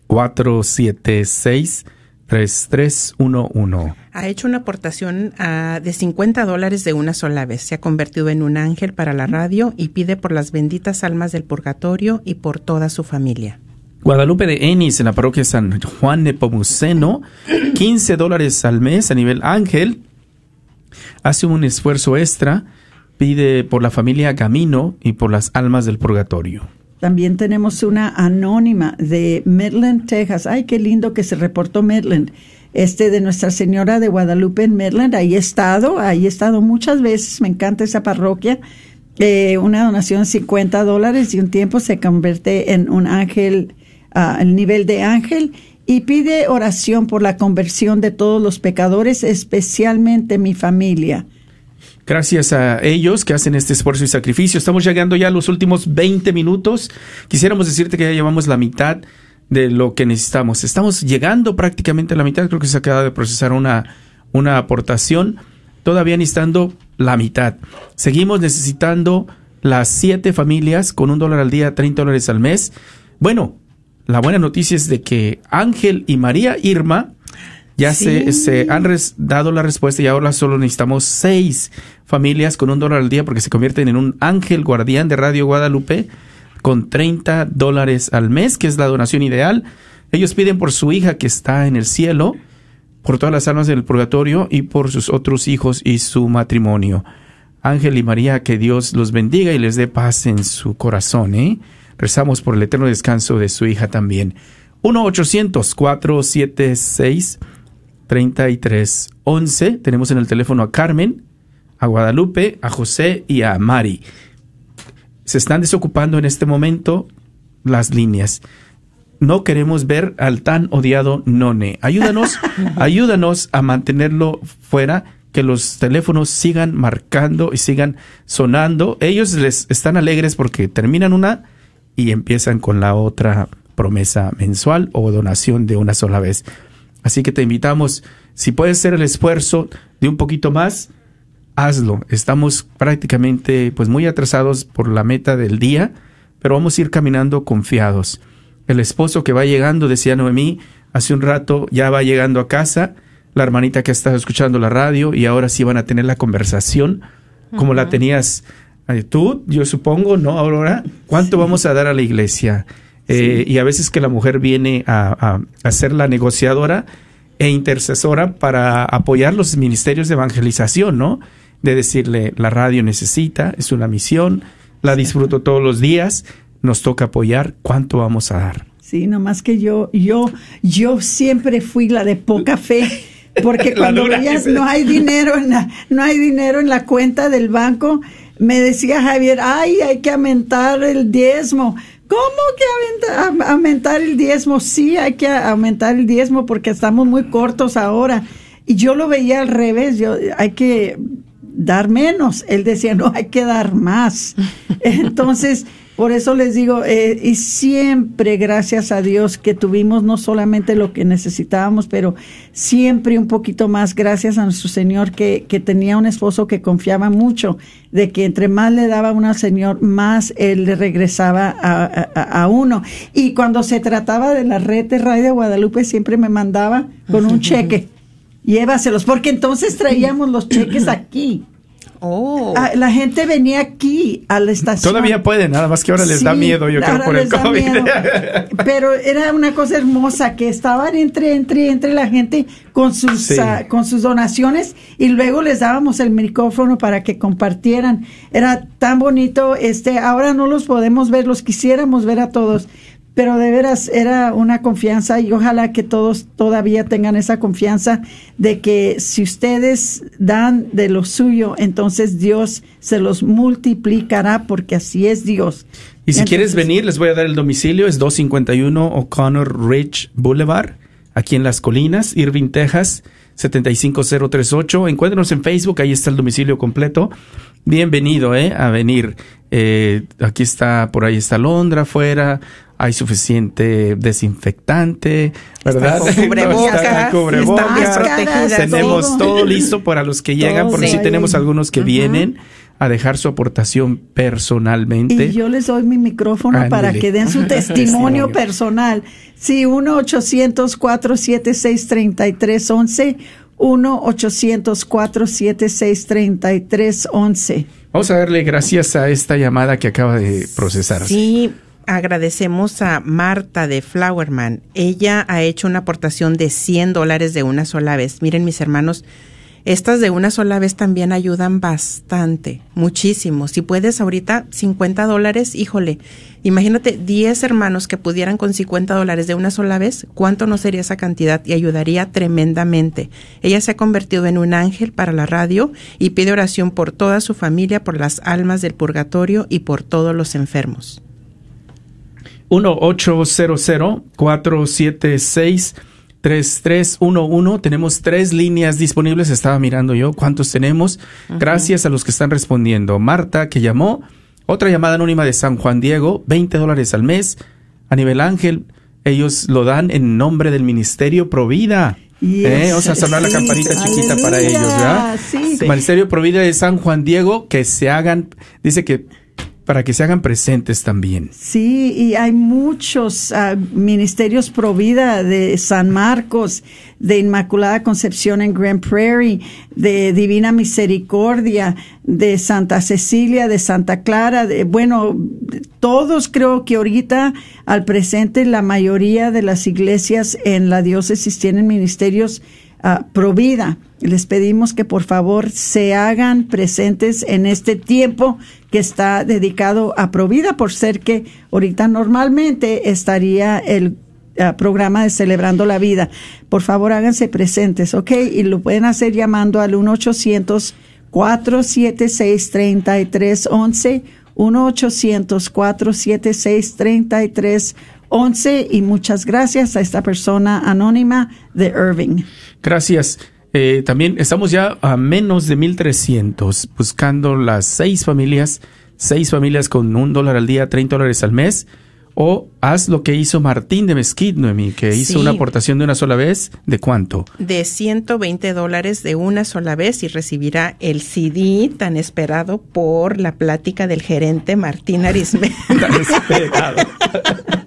Speaker 5: 476 3311.
Speaker 3: Ha hecho una aportación ah, de 50 dólares de una sola vez. Se ha convertido en un ángel para la radio y pide por las benditas almas del purgatorio y por toda su familia.
Speaker 5: Guadalupe de Enis en la parroquia San Juan de Pomuceno, 15 dólares al mes a nivel ángel. Hace un esfuerzo extra, pide por la familia Camino y por las almas del purgatorio.
Speaker 6: También tenemos una anónima de Midland, Texas. Ay, qué lindo que se reportó Midland. Este de Nuestra Señora de Guadalupe en Midland. Ahí he estado, ahí he estado muchas veces. Me encanta esa parroquia. Eh, una donación de 50 dólares y un tiempo se convierte en un ángel, ah, el nivel de ángel. Y pide oración por la conversión de todos los pecadores, especialmente mi familia.
Speaker 5: Gracias a ellos que hacen este esfuerzo y sacrificio. Estamos llegando ya a los últimos 20 minutos. Quisiéramos decirte que ya llevamos la mitad de lo que necesitamos. Estamos llegando prácticamente a la mitad. Creo que se acaba de procesar una, una aportación. Todavía necesitando la mitad. Seguimos necesitando las siete familias con un dólar al día, 30 dólares al mes. Bueno, la buena noticia es de que Ángel y María Irma ya se, se, han dado la respuesta y ahora solo necesitamos seis familias con un dólar al día porque se convierten en un ángel guardián de Radio Guadalupe con 30 dólares al mes, que es la donación ideal. Ellos piden por su hija que está en el cielo, por todas las almas del purgatorio y por sus otros hijos y su matrimonio. Ángel y María, que Dios los bendiga y les dé paz en su corazón. ¿eh? Rezamos por el eterno descanso de su hija también. 1-800-476. 3311. Tenemos en el teléfono a Carmen, a Guadalupe, a José y a Mari. Se están desocupando en este momento las líneas. No queremos ver al tan odiado None. Ayúdanos, ayúdanos a mantenerlo fuera, que los teléfonos sigan marcando y sigan sonando. Ellos les están alegres porque terminan una y empiezan con la otra promesa mensual o donación de una sola vez. Así que te invitamos, si puedes hacer el esfuerzo de un poquito más, hazlo. Estamos prácticamente pues muy atrasados por la meta del día, pero vamos a ir caminando confiados. El esposo que va llegando, decía Noemí, hace un rato ya va llegando a casa, la hermanita que está escuchando la radio y ahora sí van a tener la conversación como la tenías eh, tú, yo supongo, ¿no, Aurora? ¿Cuánto vamos a dar a la iglesia? Eh, y a veces que la mujer viene a, a, ser la negociadora e intercesora para apoyar los ministerios de evangelización, ¿no? De decirle, la radio necesita, es una misión, la disfruto todos los días, nos toca apoyar, ¿cuánto vamos a dar?
Speaker 6: Sí, nomás que yo, yo, yo siempre fui la de poca fe. Porque cuando veías no hay dinero en la, no hay dinero en la cuenta del banco, me decía Javier, ay, hay que aumentar el diezmo. ¿Cómo que aumentar, el diezmo? Sí, hay que aumentar el diezmo porque estamos muy cortos ahora. Y yo lo veía al revés, yo hay que dar menos. Él decía, no, hay que dar más. Entonces, por eso les digo, eh, y siempre gracias a Dios que tuvimos no solamente lo que necesitábamos, pero siempre un poquito más gracias a nuestro Señor que, que tenía un esposo que confiaba mucho, de que entre más le daba uno al Señor, más Él le regresaba a, a, uno. Y cuando se trataba de la red de Radio Guadalupe, siempre me mandaba con un cheque. Llévaselos, porque entonces traíamos los cheques aquí. Oh. Ah, la gente venía aquí a la estación.
Speaker 5: Todavía pueden, nada más que ahora les da miedo, yo creo, por el COVID.
Speaker 6: Pero era una cosa hermosa que estaban entre, entre, entre la gente con sus, ah, con sus donaciones y luego les dábamos el micrófono para que compartieran. Era tan bonito, este, ahora no los podemos ver, los quisiéramos ver a todos, pero de veras era una confianza y ojalá que todos todavía tengan esa confianza de que si ustedes dan de lo suyo, entonces Dios se los multiplicará porque así es Dios.
Speaker 5: Y si quieres venir, les voy a dar el domicilio, es 251 O'Connor Ridge Boulevard, aquí en Las Colinas, Irving, Texas. 75038. Encuéntrenos en Facebook, ahí está el domicilio completo. Bienvenido, ¿eh? A venir. Eh, aquí está, por ahí está Londra afuera, hay suficiente desinfectante, ¿verdad?
Speaker 3: Cubrebocas,
Speaker 5: Tenemos todo listo para los que llegan, porque sí, tenemos algunos que vienen a dejar su aportación personalmente.
Speaker 6: Y yo les doy mi micrófono para que den su testimonio
Speaker 5: Testimonio.
Speaker 6: personal. Sí, 1-800-476-3311. 1-800-476-3311.
Speaker 5: Vamos a darle gracias a esta llamada que acaba de procesarse.
Speaker 3: Sí, agradecemos a Marta de Flowerman. Ella ha hecho una aportación de 100 dólares de una sola vez. Miren, mis hermanos, estas de una sola vez también ayudan bastante, muchísimo. Si puedes ahorita 50 dólares, híjole, imagínate 10 hermanos que pudieran con 50 dólares de una sola vez, ¿cuánto no sería esa cantidad? Y ayudaría tremendamente. Ella se ha convertido en un ángel para la radio y pide oración por toda su familia, por las almas del purgatorio y por todos los enfermos.
Speaker 5: 1-800-476-3311. Tenemos tres líneas disponibles. Estaba mirando yo cuántos tenemos. Gracias a los que están respondiendo. Marta, que llamó. Otra llamada anónima de San Juan Diego, 20 dólares al mes. A nivel ángel, ellos lo dan en nombre del Ministerio Provida.
Speaker 6: Yes,
Speaker 5: Eh, Vamos a sonar la
Speaker 6: sí,
Speaker 5: campanita chiquita para ellos, ¿verdad?
Speaker 6: sí.
Speaker 5: Ministerio Provida de San Juan Diego, que se hagan, dice que para que se hagan presentes también.
Speaker 6: Sí, y hay muchos ah, ministerios pro vida de San Marcos, de Inmaculada Concepción en Grand Prairie, de Divina Misericordia, de Santa Cecilia, de Santa Clara, de, bueno, todos creo que ahorita al presente la mayoría de las iglesias en la diócesis tienen ministerios ah, pro vida. Les pedimos que por favor se hagan presentes en este tiempo que está dedicado a Provida, por ser que ahorita normalmente estaría el ah, programa de Celebrando la Vida. Por favor, háganse presentes, ¿ok? Y lo pueden hacer llamando al 1-800-476-3311, 1-800-476-3311 y muchas gracias a esta persona anónima de Irving.
Speaker 5: Gracias. Eh, también estamos ya a menos de 1300 buscando las seis familias, seis familias con un dólar al día, 30 dólares al mes. O haz lo que hizo Martín de Mesquite, Noemí, que hizo
Speaker 3: Sí.
Speaker 5: una aportación de una sola vez. ¿De cuánto?
Speaker 3: de 120 dólares de una sola vez y recibirá el CD tan esperado por la plática del gerente Martín Arisme.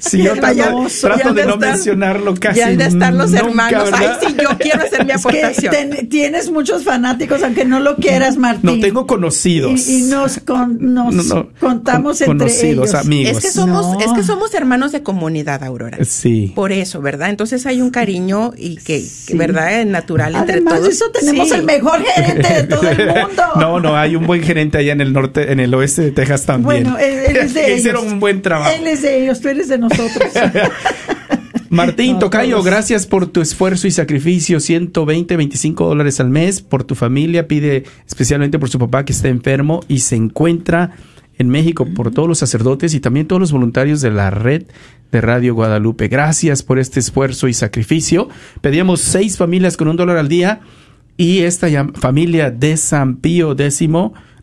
Speaker 5: Sí, yo trato, trato de no
Speaker 3: estar-
Speaker 5: mencionarlo casi
Speaker 3: ya han de estar los
Speaker 5: nunca,
Speaker 3: hermanos. Ay, sí, yo quiero hacer mi
Speaker 6: Es que
Speaker 3: aportación.
Speaker 6: ten- tienes muchos fanáticos, aunque no lo quieras, Martín.
Speaker 5: No tengo conocidos.
Speaker 6: Y, y nos, con- nos
Speaker 5: No, no,
Speaker 6: contamos
Speaker 5: con-
Speaker 6: entre
Speaker 5: conocidos,
Speaker 6: ellos.
Speaker 5: amigos.
Speaker 3: Es que somos,
Speaker 6: No.
Speaker 3: es que somos hermanos de comunidad, Aurora.
Speaker 5: Sí.
Speaker 3: Por eso, ¿verdad? Entonces hay un cariño y que,
Speaker 6: Sí.
Speaker 3: ¿verdad? Natural entre
Speaker 6: Además
Speaker 3: todos.
Speaker 6: de eso, tenemos
Speaker 3: Sí.
Speaker 6: el mejor gerente de todo el mundo.
Speaker 5: No, no, hay un buen gerente allá en el norte, en el oeste de Texas también.
Speaker 6: Bueno, él, él es de ellos.
Speaker 5: hicieron un buen trabajo.
Speaker 6: Él es de ellos, tú eres de nosotros.
Speaker 5: Martín
Speaker 6: No,
Speaker 5: Tocayo,
Speaker 6: todos.
Speaker 5: gracias por tu esfuerzo y sacrificio. 120, 25 dólares al mes por tu familia. Pide especialmente por su papá que está enfermo y se encuentra en México por todos los sacerdotes y también todos los voluntarios de la red de Radio Guadalupe. Gracias por este esfuerzo y sacrificio. Pedíamos seis familias con un dólar al día y esta familia de San Pío X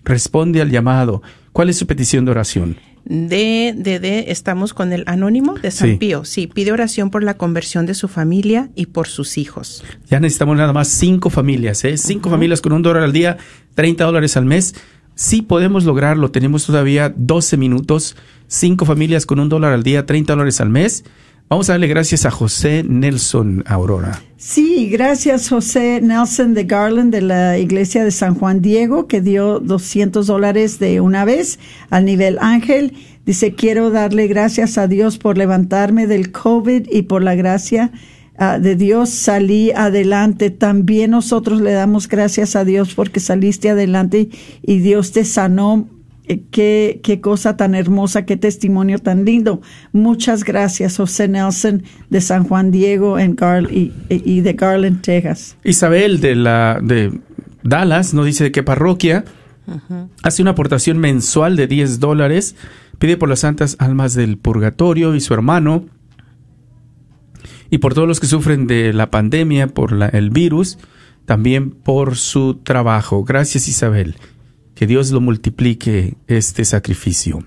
Speaker 5: responde al llamado. ¿Cuál es su petición de oración?
Speaker 3: De, de, de, estamos con el anónimo de San
Speaker 5: Sí.
Speaker 3: Pío. Sí, pide oración por la conversión de su familia y por sus hijos.
Speaker 5: Ya necesitamos nada más cinco familias, ¿eh? Cinco familias con un dólar al día, 30 dólares al mes. Sí podemos lograrlo. Tenemos todavía 12 minutos. Cinco familias con un dólar al día, 30 dólares al mes. Vamos a darle gracias a José Nelson Aurora.
Speaker 6: Sí, gracias José Nelson de Garland de la Iglesia de San Juan Diego, que dio 200 dólares de una vez al nivel ángel. Dice, quiero darle gracias a Dios por levantarme del COVID y por la gracia ah, de Dios salí adelante. También nosotros le damos gracias a Dios porque saliste adelante y Dios te sanó eh, Qué, qué cosa tan hermosa, qué testimonio tan lindo. Muchas gracias, José Nelson de San Juan Diego en Gar y, y de Garland, Texas.
Speaker 5: Isabel de la de Dallas, no dice de qué parroquia, hace una aportación mensual de 10 dólares, pide por las santas almas del purgatorio y su hermano, y por todos los que sufren de la pandemia, por la- el virus, también por su trabajo. Gracias Isabel. Que Dios lo multiplique este sacrificio.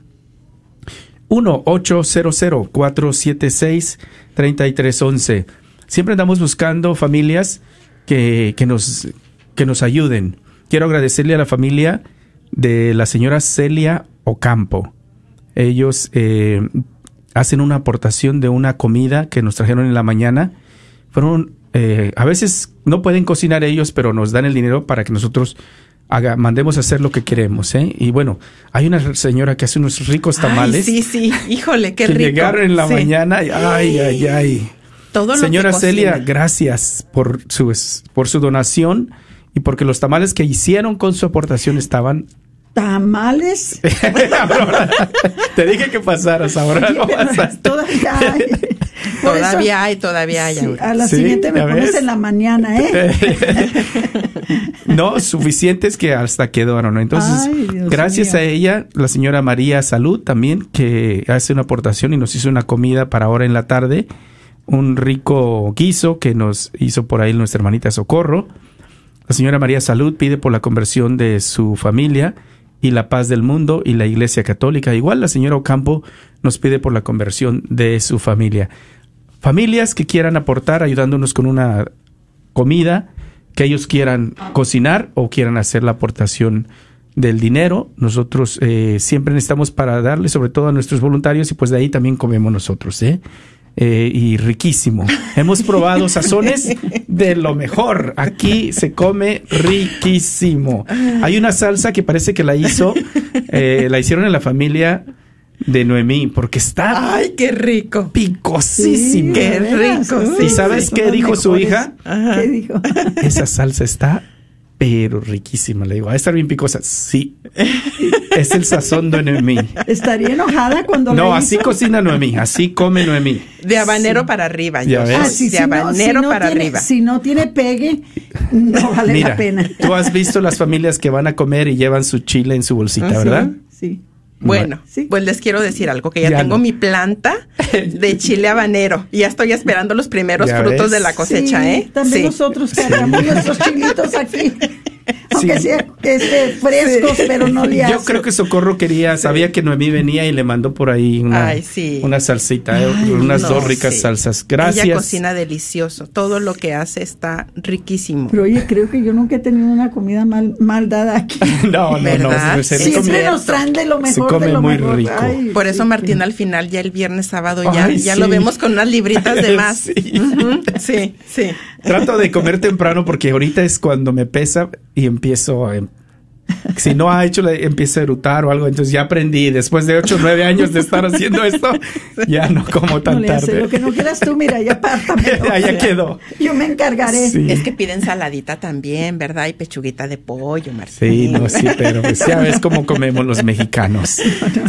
Speaker 5: 1-800-476-3311. Siempre andamos buscando familias que, que, nos, que nos ayuden. Quiero agradecerle a la familia de la señora Celia Ocampo. Ellos eh, hacen una aportación de una comida que nos trajeron en la mañana. Fueron, eh, a veces no pueden cocinar ellos, pero nos dan el dinero para que nosotros haga, mandemos a hacer lo que queremos. ¿eh? Y bueno, hay una señora que hace unos ricos tamales.
Speaker 3: Ay, sí, sí, híjole, qué
Speaker 5: que
Speaker 3: rico.
Speaker 5: llegaron en la
Speaker 3: Sí.
Speaker 5: mañana. y- Ay, ay, ay.
Speaker 3: Todo lo
Speaker 5: Señora
Speaker 3: que
Speaker 5: Celia, gracias por su, por su donación y porque los tamales que hicieron con su aportación estaban...
Speaker 6: Tamales.
Speaker 5: Te dije que pasaras ahora. no pasaste.
Speaker 6: Todavía hay. Eso-
Speaker 3: Todavía hay, todavía hay.
Speaker 6: Sí, a la
Speaker 5: Sí,
Speaker 6: siguiente me
Speaker 5: ¿ya
Speaker 6: pones
Speaker 5: ves?
Speaker 6: en la mañana, ¿eh?
Speaker 5: No, suficientes que hasta quedaron. ¿no? Entonces,
Speaker 6: Ay,
Speaker 5: gracias
Speaker 6: mío.
Speaker 5: a ella, la señora María Salud también, que hace una aportación y nos hizo una comida para ahora en la tarde. Un rico guiso que nos hizo por ahí nuestra hermanita Socorro. La señora María Salud pide por la conversión de su familia y la paz del mundo y la Iglesia Católica. Igual la señora Ocampo nos pide por la conversión de su familia. Familias que quieran aportar ayudándonos con una comida que ellos quieran cocinar o quieran hacer la aportación del dinero. Nosotros eh, siempre necesitamos para darle, sobre todo a nuestros voluntarios, y pues de ahí también comemos nosotros, ¿eh? Eh, y riquísimo. Hemos probado sazones de lo mejor. Aquí se come riquísimo. Hay una salsa que parece que la hizo, eh, la hicieron en la familia de Noemí, porque está
Speaker 3: Ay, qué rico.
Speaker 5: picosísimo.
Speaker 6: Sí,
Speaker 3: Qué rico,
Speaker 6: sí,
Speaker 5: ¿Y sabes qué dijo su hija?
Speaker 3: Ajá.
Speaker 6: ¿Qué dijo?
Speaker 5: Esa salsa está pero riquísima. Le digo, va a estar bien picosa. Sí. Es el sazón de Noemí.
Speaker 6: Estaría enojada cuando
Speaker 5: No, así
Speaker 6: hizo.
Speaker 5: cocina Noemí, así come Noemí.
Speaker 3: De habanero para arriba.
Speaker 5: Ya
Speaker 3: yo
Speaker 5: ves.
Speaker 6: Ah, sí,
Speaker 3: de
Speaker 6: si no-
Speaker 3: habanero
Speaker 6: si no
Speaker 3: para
Speaker 6: tiene-
Speaker 3: arriba.
Speaker 6: Si no tiene pegue, no vale
Speaker 5: Mira,
Speaker 6: la pena.
Speaker 5: tú has visto las familias que van a comer y llevan su chile en su bolsita,
Speaker 3: Ah, sí.
Speaker 5: ¿verdad?
Speaker 6: Sí.
Speaker 3: Bueno,
Speaker 6: Sí.
Speaker 3: pues les quiero decir algo, que ya,
Speaker 5: Ya
Speaker 3: tengo
Speaker 5: no.
Speaker 3: mi planta de chile habanero y ya estoy esperando los primeros
Speaker 5: Ya
Speaker 3: frutos
Speaker 5: ves.
Speaker 3: de la cosecha,
Speaker 6: Sí,
Speaker 3: ¿eh?
Speaker 6: También
Speaker 3: Sí.
Speaker 6: nosotros cargamos nuestros chilitos aquí. Aunque
Speaker 5: Sí.
Speaker 6: sean este, frescos, pero no le
Speaker 5: Yo
Speaker 6: hacen.
Speaker 5: creo que Socorro quería, sabía que Noemí venía y le mandó por ahí una,
Speaker 3: Ay, sí.
Speaker 5: una salsita, eh,
Speaker 6: Ay,
Speaker 5: unas
Speaker 3: No,
Speaker 5: dos ricas
Speaker 3: sí.
Speaker 5: salsas. Gracias.
Speaker 3: Ella cocina delicioso. Todo lo que hace está riquísimo.
Speaker 6: Pero oye, creo que yo nunca he tenido una comida mal, mal dada aquí.
Speaker 5: No, no, no,
Speaker 3: ¿Verdad?
Speaker 5: se- se
Speaker 3: Sí,
Speaker 5: come-
Speaker 6: Siempre nos traen de lo
Speaker 5: se
Speaker 6: mejor.
Speaker 5: come
Speaker 6: de lo
Speaker 5: muy
Speaker 6: mejor.
Speaker 5: rico.
Speaker 6: Ay,
Speaker 3: Por eso
Speaker 6: sí,
Speaker 3: Martín al final, ya el viernes sábado, ya,
Speaker 5: Ay,
Speaker 3: ya
Speaker 5: sí.
Speaker 3: lo vemos con unas libritas de más.
Speaker 5: Sí.
Speaker 3: Sí, sí.
Speaker 5: Trato de comer temprano porque ahorita es cuando me pesa y empiezo a... Si no ha hecho, empiezo a erutar o algo. Entonces ya aprendí. Después de 8 o 9 años de estar haciendo esto, ya no como
Speaker 6: No
Speaker 5: tan
Speaker 6: le hace
Speaker 5: tarde.
Speaker 6: lo que no quieras tú, mira, ya pártame.
Speaker 5: Ya, ya quedó.
Speaker 6: Yo me encargaré.
Speaker 5: Sí.
Speaker 3: Es que piden saladita también, ¿verdad? Y pechuguita de pollo, Martín.
Speaker 5: Sí, no, sí, pero pues ya ves cómo comemos los mexicanos.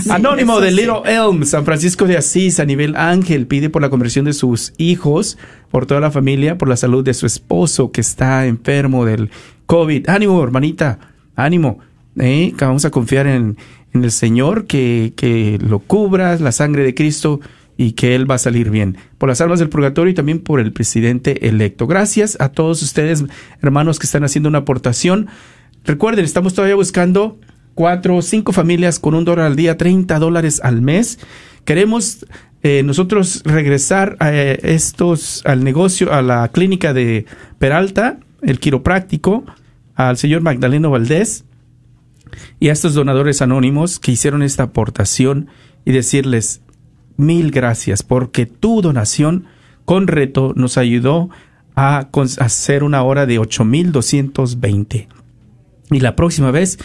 Speaker 5: Anónimo
Speaker 3: eso
Speaker 5: de
Speaker 3: sí.
Speaker 5: Little Elm, San Francisco de Asís, a nivel ángel, pide por la conversión de sus hijos, por toda la familia, por la salud de su esposo que está enfermo del COVID. Ánimo, hermanita, ánimo. ¿eh? Vamos a confiar en, en el Señor, que, que lo cubra, la sangre de Cristo y que Él va a salir bien. Por las almas del purgatorio y también por el presidente electo. Gracias a todos ustedes, hermanos, que están haciendo una aportación. Recuerden, estamos todavía buscando cuatro o cinco familias con un dólar al día, 30 dólares al mes. Queremos eh, nosotros regresar a eh, estos, al negocio, a la clínica de Peralta, el quiropráctico, al señor Magdaleno Valdés y a estos donadores anónimos que hicieron esta aportación y decirles mil gracias porque tu donación con reto nos ayudó a hacer una hora de 8220. Y la próxima vez,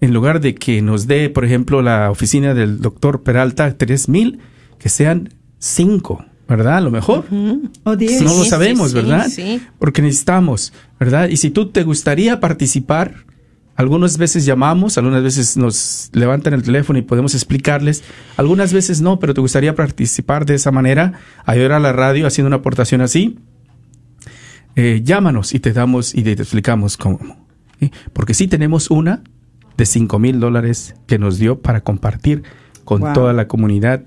Speaker 5: en lugar de que nos dé, por ejemplo, la oficina del doctor Peralta 3000, que sean 5, ¿verdad? A lo mejor.
Speaker 6: O diez.
Speaker 5: No lo sabemos,
Speaker 3: sí,
Speaker 5: ¿verdad?
Speaker 3: sí.
Speaker 5: Porque necesitamos, ¿verdad? Y si tú te gustaría participar, algunas veces llamamos, algunas veces nos levantan el teléfono y podemos explicarles, algunas veces no, pero te gustaría participar de esa manera, ayudar a la radio haciendo una aportación así, eh, llámanos y te damos y te explicamos cómo. ¿sí? Porque sí tenemos una de 5 mil dólares que nos dio para compartir con
Speaker 6: Wow.
Speaker 5: toda la comunidad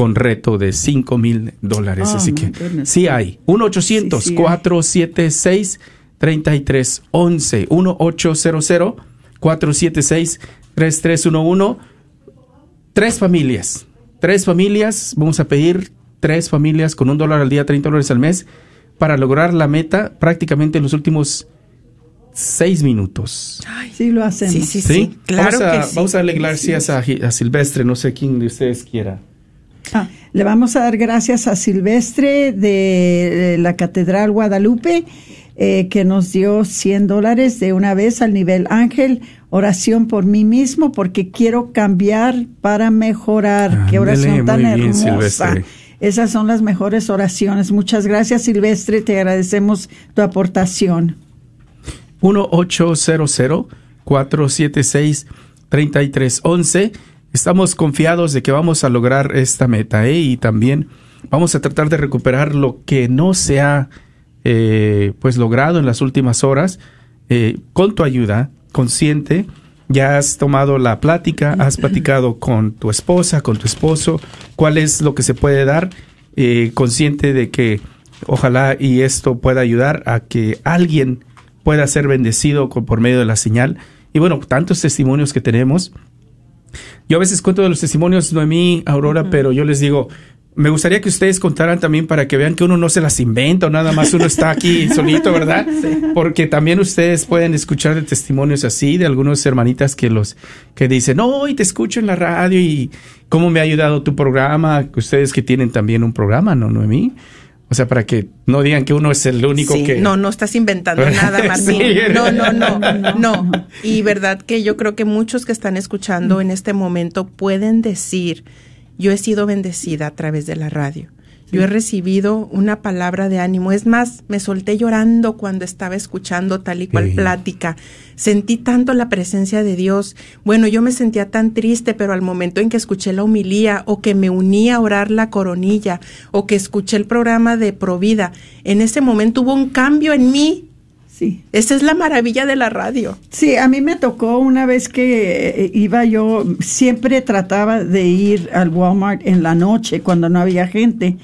Speaker 5: con reto de 5 mil dólares.
Speaker 6: Oh,
Speaker 5: Así que
Speaker 6: goodness.
Speaker 5: sí hay. 1-800-476-3311. 1-800-476-3311. Tres familias. Tres familias. Vamos a pedir tres familias con un dólar al día, 30 dólares al mes para lograr la meta prácticamente en los últimos seis minutos.
Speaker 6: Sí, lo hacemos.
Speaker 3: Sí, sí, sí. Claro
Speaker 5: vamos a,
Speaker 3: que sí.
Speaker 5: Vamos a darle gracias a, a Silvestre, no sé quién de ustedes quiera.
Speaker 6: Le vamos a dar gracias a Silvestre de, la Catedral Guadalupe, eh, que nos dio 100 dólares de una vez al nivel ángel. Oración por mí mismo, porque quiero cambiar para mejorar. Qué oración tan
Speaker 5: bien,
Speaker 6: hermosa.
Speaker 5: Silvestre.
Speaker 6: Esas son las mejores oraciones. Muchas gracias, Silvestre. Te agradecemos tu aportación.
Speaker 5: 1-800-476-3311. Estamos confiados de que vamos a lograr esta meta ¿eh? y también vamos a tratar de recuperar lo que no se ha eh, pues logrado en las últimas horas eh, con tu ayuda consciente. Ya has tomado la plática, has platicado con tu esposa, con tu esposo, cuál es lo que se puede dar, eh, consciente de que ojalá y esto pueda ayudar a que alguien pueda ser bendecido con- por medio de la señal. Y bueno, tantos testimonios que tenemos. Yo a veces cuento de los testimonios, Noemí, Aurora, pero yo les digo, me gustaría que ustedes contaran también para que vean que uno no se las inventa o nada más uno está aquí solito, ¿verdad? Porque también ustedes pueden escuchar de testimonios así de algunas hermanitas que los que dicen, no, y te escucho en la radio y cómo me ha ayudado tu programa, ustedes que tienen también un programa, ¿no, Noemí? O sea, para que no digan que uno es el único
Speaker 3: Sí,
Speaker 5: que...
Speaker 3: No, no estás inventando nada, Martín.
Speaker 5: Sí.
Speaker 3: No, no, no, no. Y verdad que yo creo que muchos que están escuchando en este momento pueden decir, yo he sido bendecida a través de la radio. Yo he recibido una palabra de ánimo. Es más, me solté llorando cuando estaba escuchando tal y cual
Speaker 5: Sí.
Speaker 3: plática. Sentí tanto la presencia de Dios. Bueno, yo me sentía tan triste, pero al momento en que escuché la humilía o que me uní a orar la coronilla o que escuché el programa de Provida, en ese momento hubo un cambio en mí.
Speaker 6: Sí.
Speaker 3: Esa es la maravilla de la radio.
Speaker 6: Sí, a mí me tocó una vez que eh, iba yo, siempre trataba de ir al Walmart en la noche cuando no había gente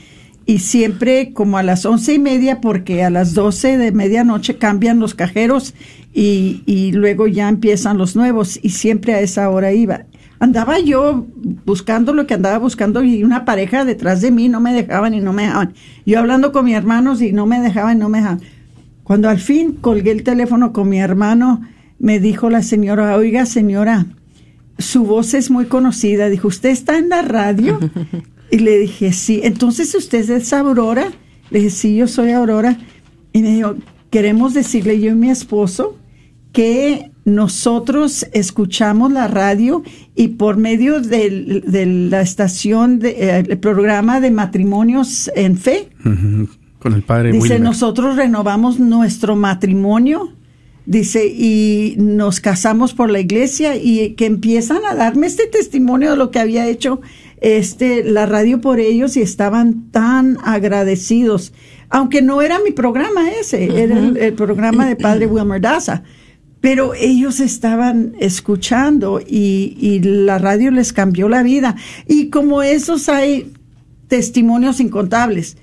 Speaker 6: y siempre como a las once y media porque a las doce de medianoche cambian los cajeros y, y luego ya empiezan los nuevos y siempre a esa hora iba. Andaba yo buscando lo que andaba buscando y una pareja detrás de mí no me dejaban y no me dejaban. Yo hablando con mis hermanos y no me dejaban y no me dejaban. Cuando al fin colgué el teléfono con mi hermano, me dijo la señora, oiga señora, su voz es muy conocida. Dijo, ¿usted está en la radio? Y le dije, sí. Entonces, ¿usted es Aurora? Le dije, sí, yo soy Aurora. Y me dijo, queremos decirle yo y mi esposo que nosotros escuchamos la radio y por medio de, la estación, de, eh, el programa de matrimonios en fe,
Speaker 5: Con el padre
Speaker 6: Dice,
Speaker 5: Wilmer.
Speaker 6: nosotros renovamos nuestro matrimonio, dice, y nos casamos por la iglesia y que empiezan a darme este testimonio de lo que había hecho este la radio por ellos y estaban tan agradecidos, aunque no era mi programa ese, era el, el programa de Padre Wilmer Daza. Pero ellos estaban escuchando y, y la radio les cambió la vida. Y como esos hay testimonios incontables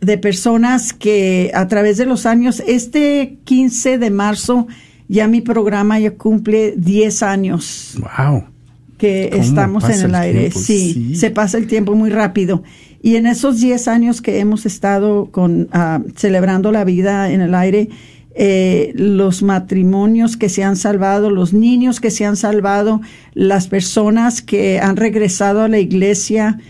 Speaker 6: de personas que a través de los años, este 15 de marzo, ya mi programa ya cumple 10 años
Speaker 5: Wow.
Speaker 6: Que
Speaker 5: ¿Cómo
Speaker 6: estamos en el
Speaker 5: el
Speaker 6: aire. Sí,
Speaker 5: Sí.
Speaker 6: se pasa el tiempo muy rápido. Y en esos 10 años que hemos estado con ah, celebrando la vida en el aire, eh, los matrimonios que se han salvado, los niños que se han salvado, las personas que han regresado a la iglesia,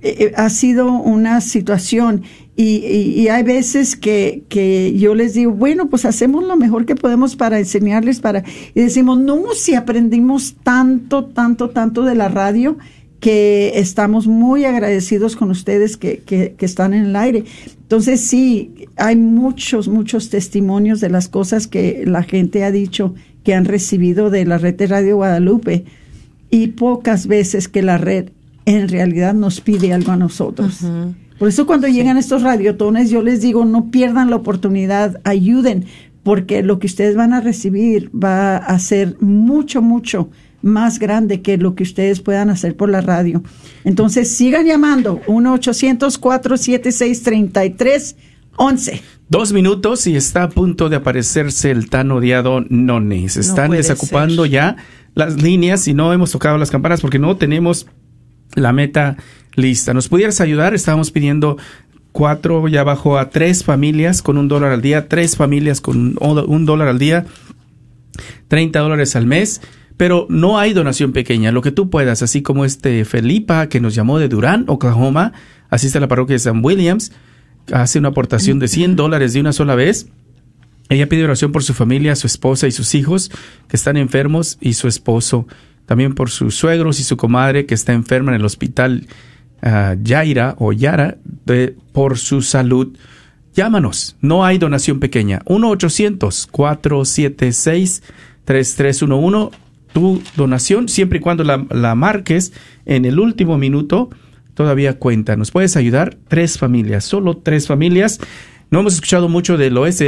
Speaker 6: eh, eh, ha sido una situación y, y- y hay veces que, que yo les digo, bueno, pues hacemos lo mejor que podemos para enseñarles, para y decimos, no, si aprendimos tanto, tanto, tanto de la radio que estamos muy agradecidos con ustedes que, que, que están en el aire. Entonces sí, hay muchos, muchos testimonios de las cosas que la gente ha dicho que han recibido de la red de Radio Guadalupe y pocas veces que la red en realidad nos pide algo a nosotros. Por eso cuando llegan estos radiotones yo les digo, no pierdan la oportunidad, ayuden, porque lo que ustedes van a recibir va a ser mucho, mucho más grande que lo que ustedes puedan hacer por la radio. Entonces sigan llamando, 1-800-476-3311.
Speaker 5: Dos minutos y está a punto de aparecerse el tan odiado Nones. Están
Speaker 3: puede
Speaker 5: desocupando
Speaker 3: ser.
Speaker 5: ya las líneas y no hemos tocado las campanas porque no tenemos la meta lista. ¿Nos pudieras ayudar? Estábamos pidiendo cuatro, ya bajó a tres familias con un dólar al día, tres familias con un, dólar al día. 30 dólares al mes, pero no hay donación pequeña, lo que tú puedas, así como este Felipa que nos llamó de Durán, Oklahoma, asiste a la parroquia de San Williams, hace una aportación de 100 dólares de una sola vez. Ella pide oración por su familia, su esposa y sus hijos que están enfermos y su esposo. También por sus suegros y su comadre que está enferma en el hospital uh, Yaira o Yara de, por su salud. Llámanos, no hay donación pequeña. 1-800-476-3311. Tu donación, siempre y cuando la, la marques en el último minuto, todavía cuenta. Nos puedes ayudar tres familias, solo tres familias. No hemos escuchado mucho del oeste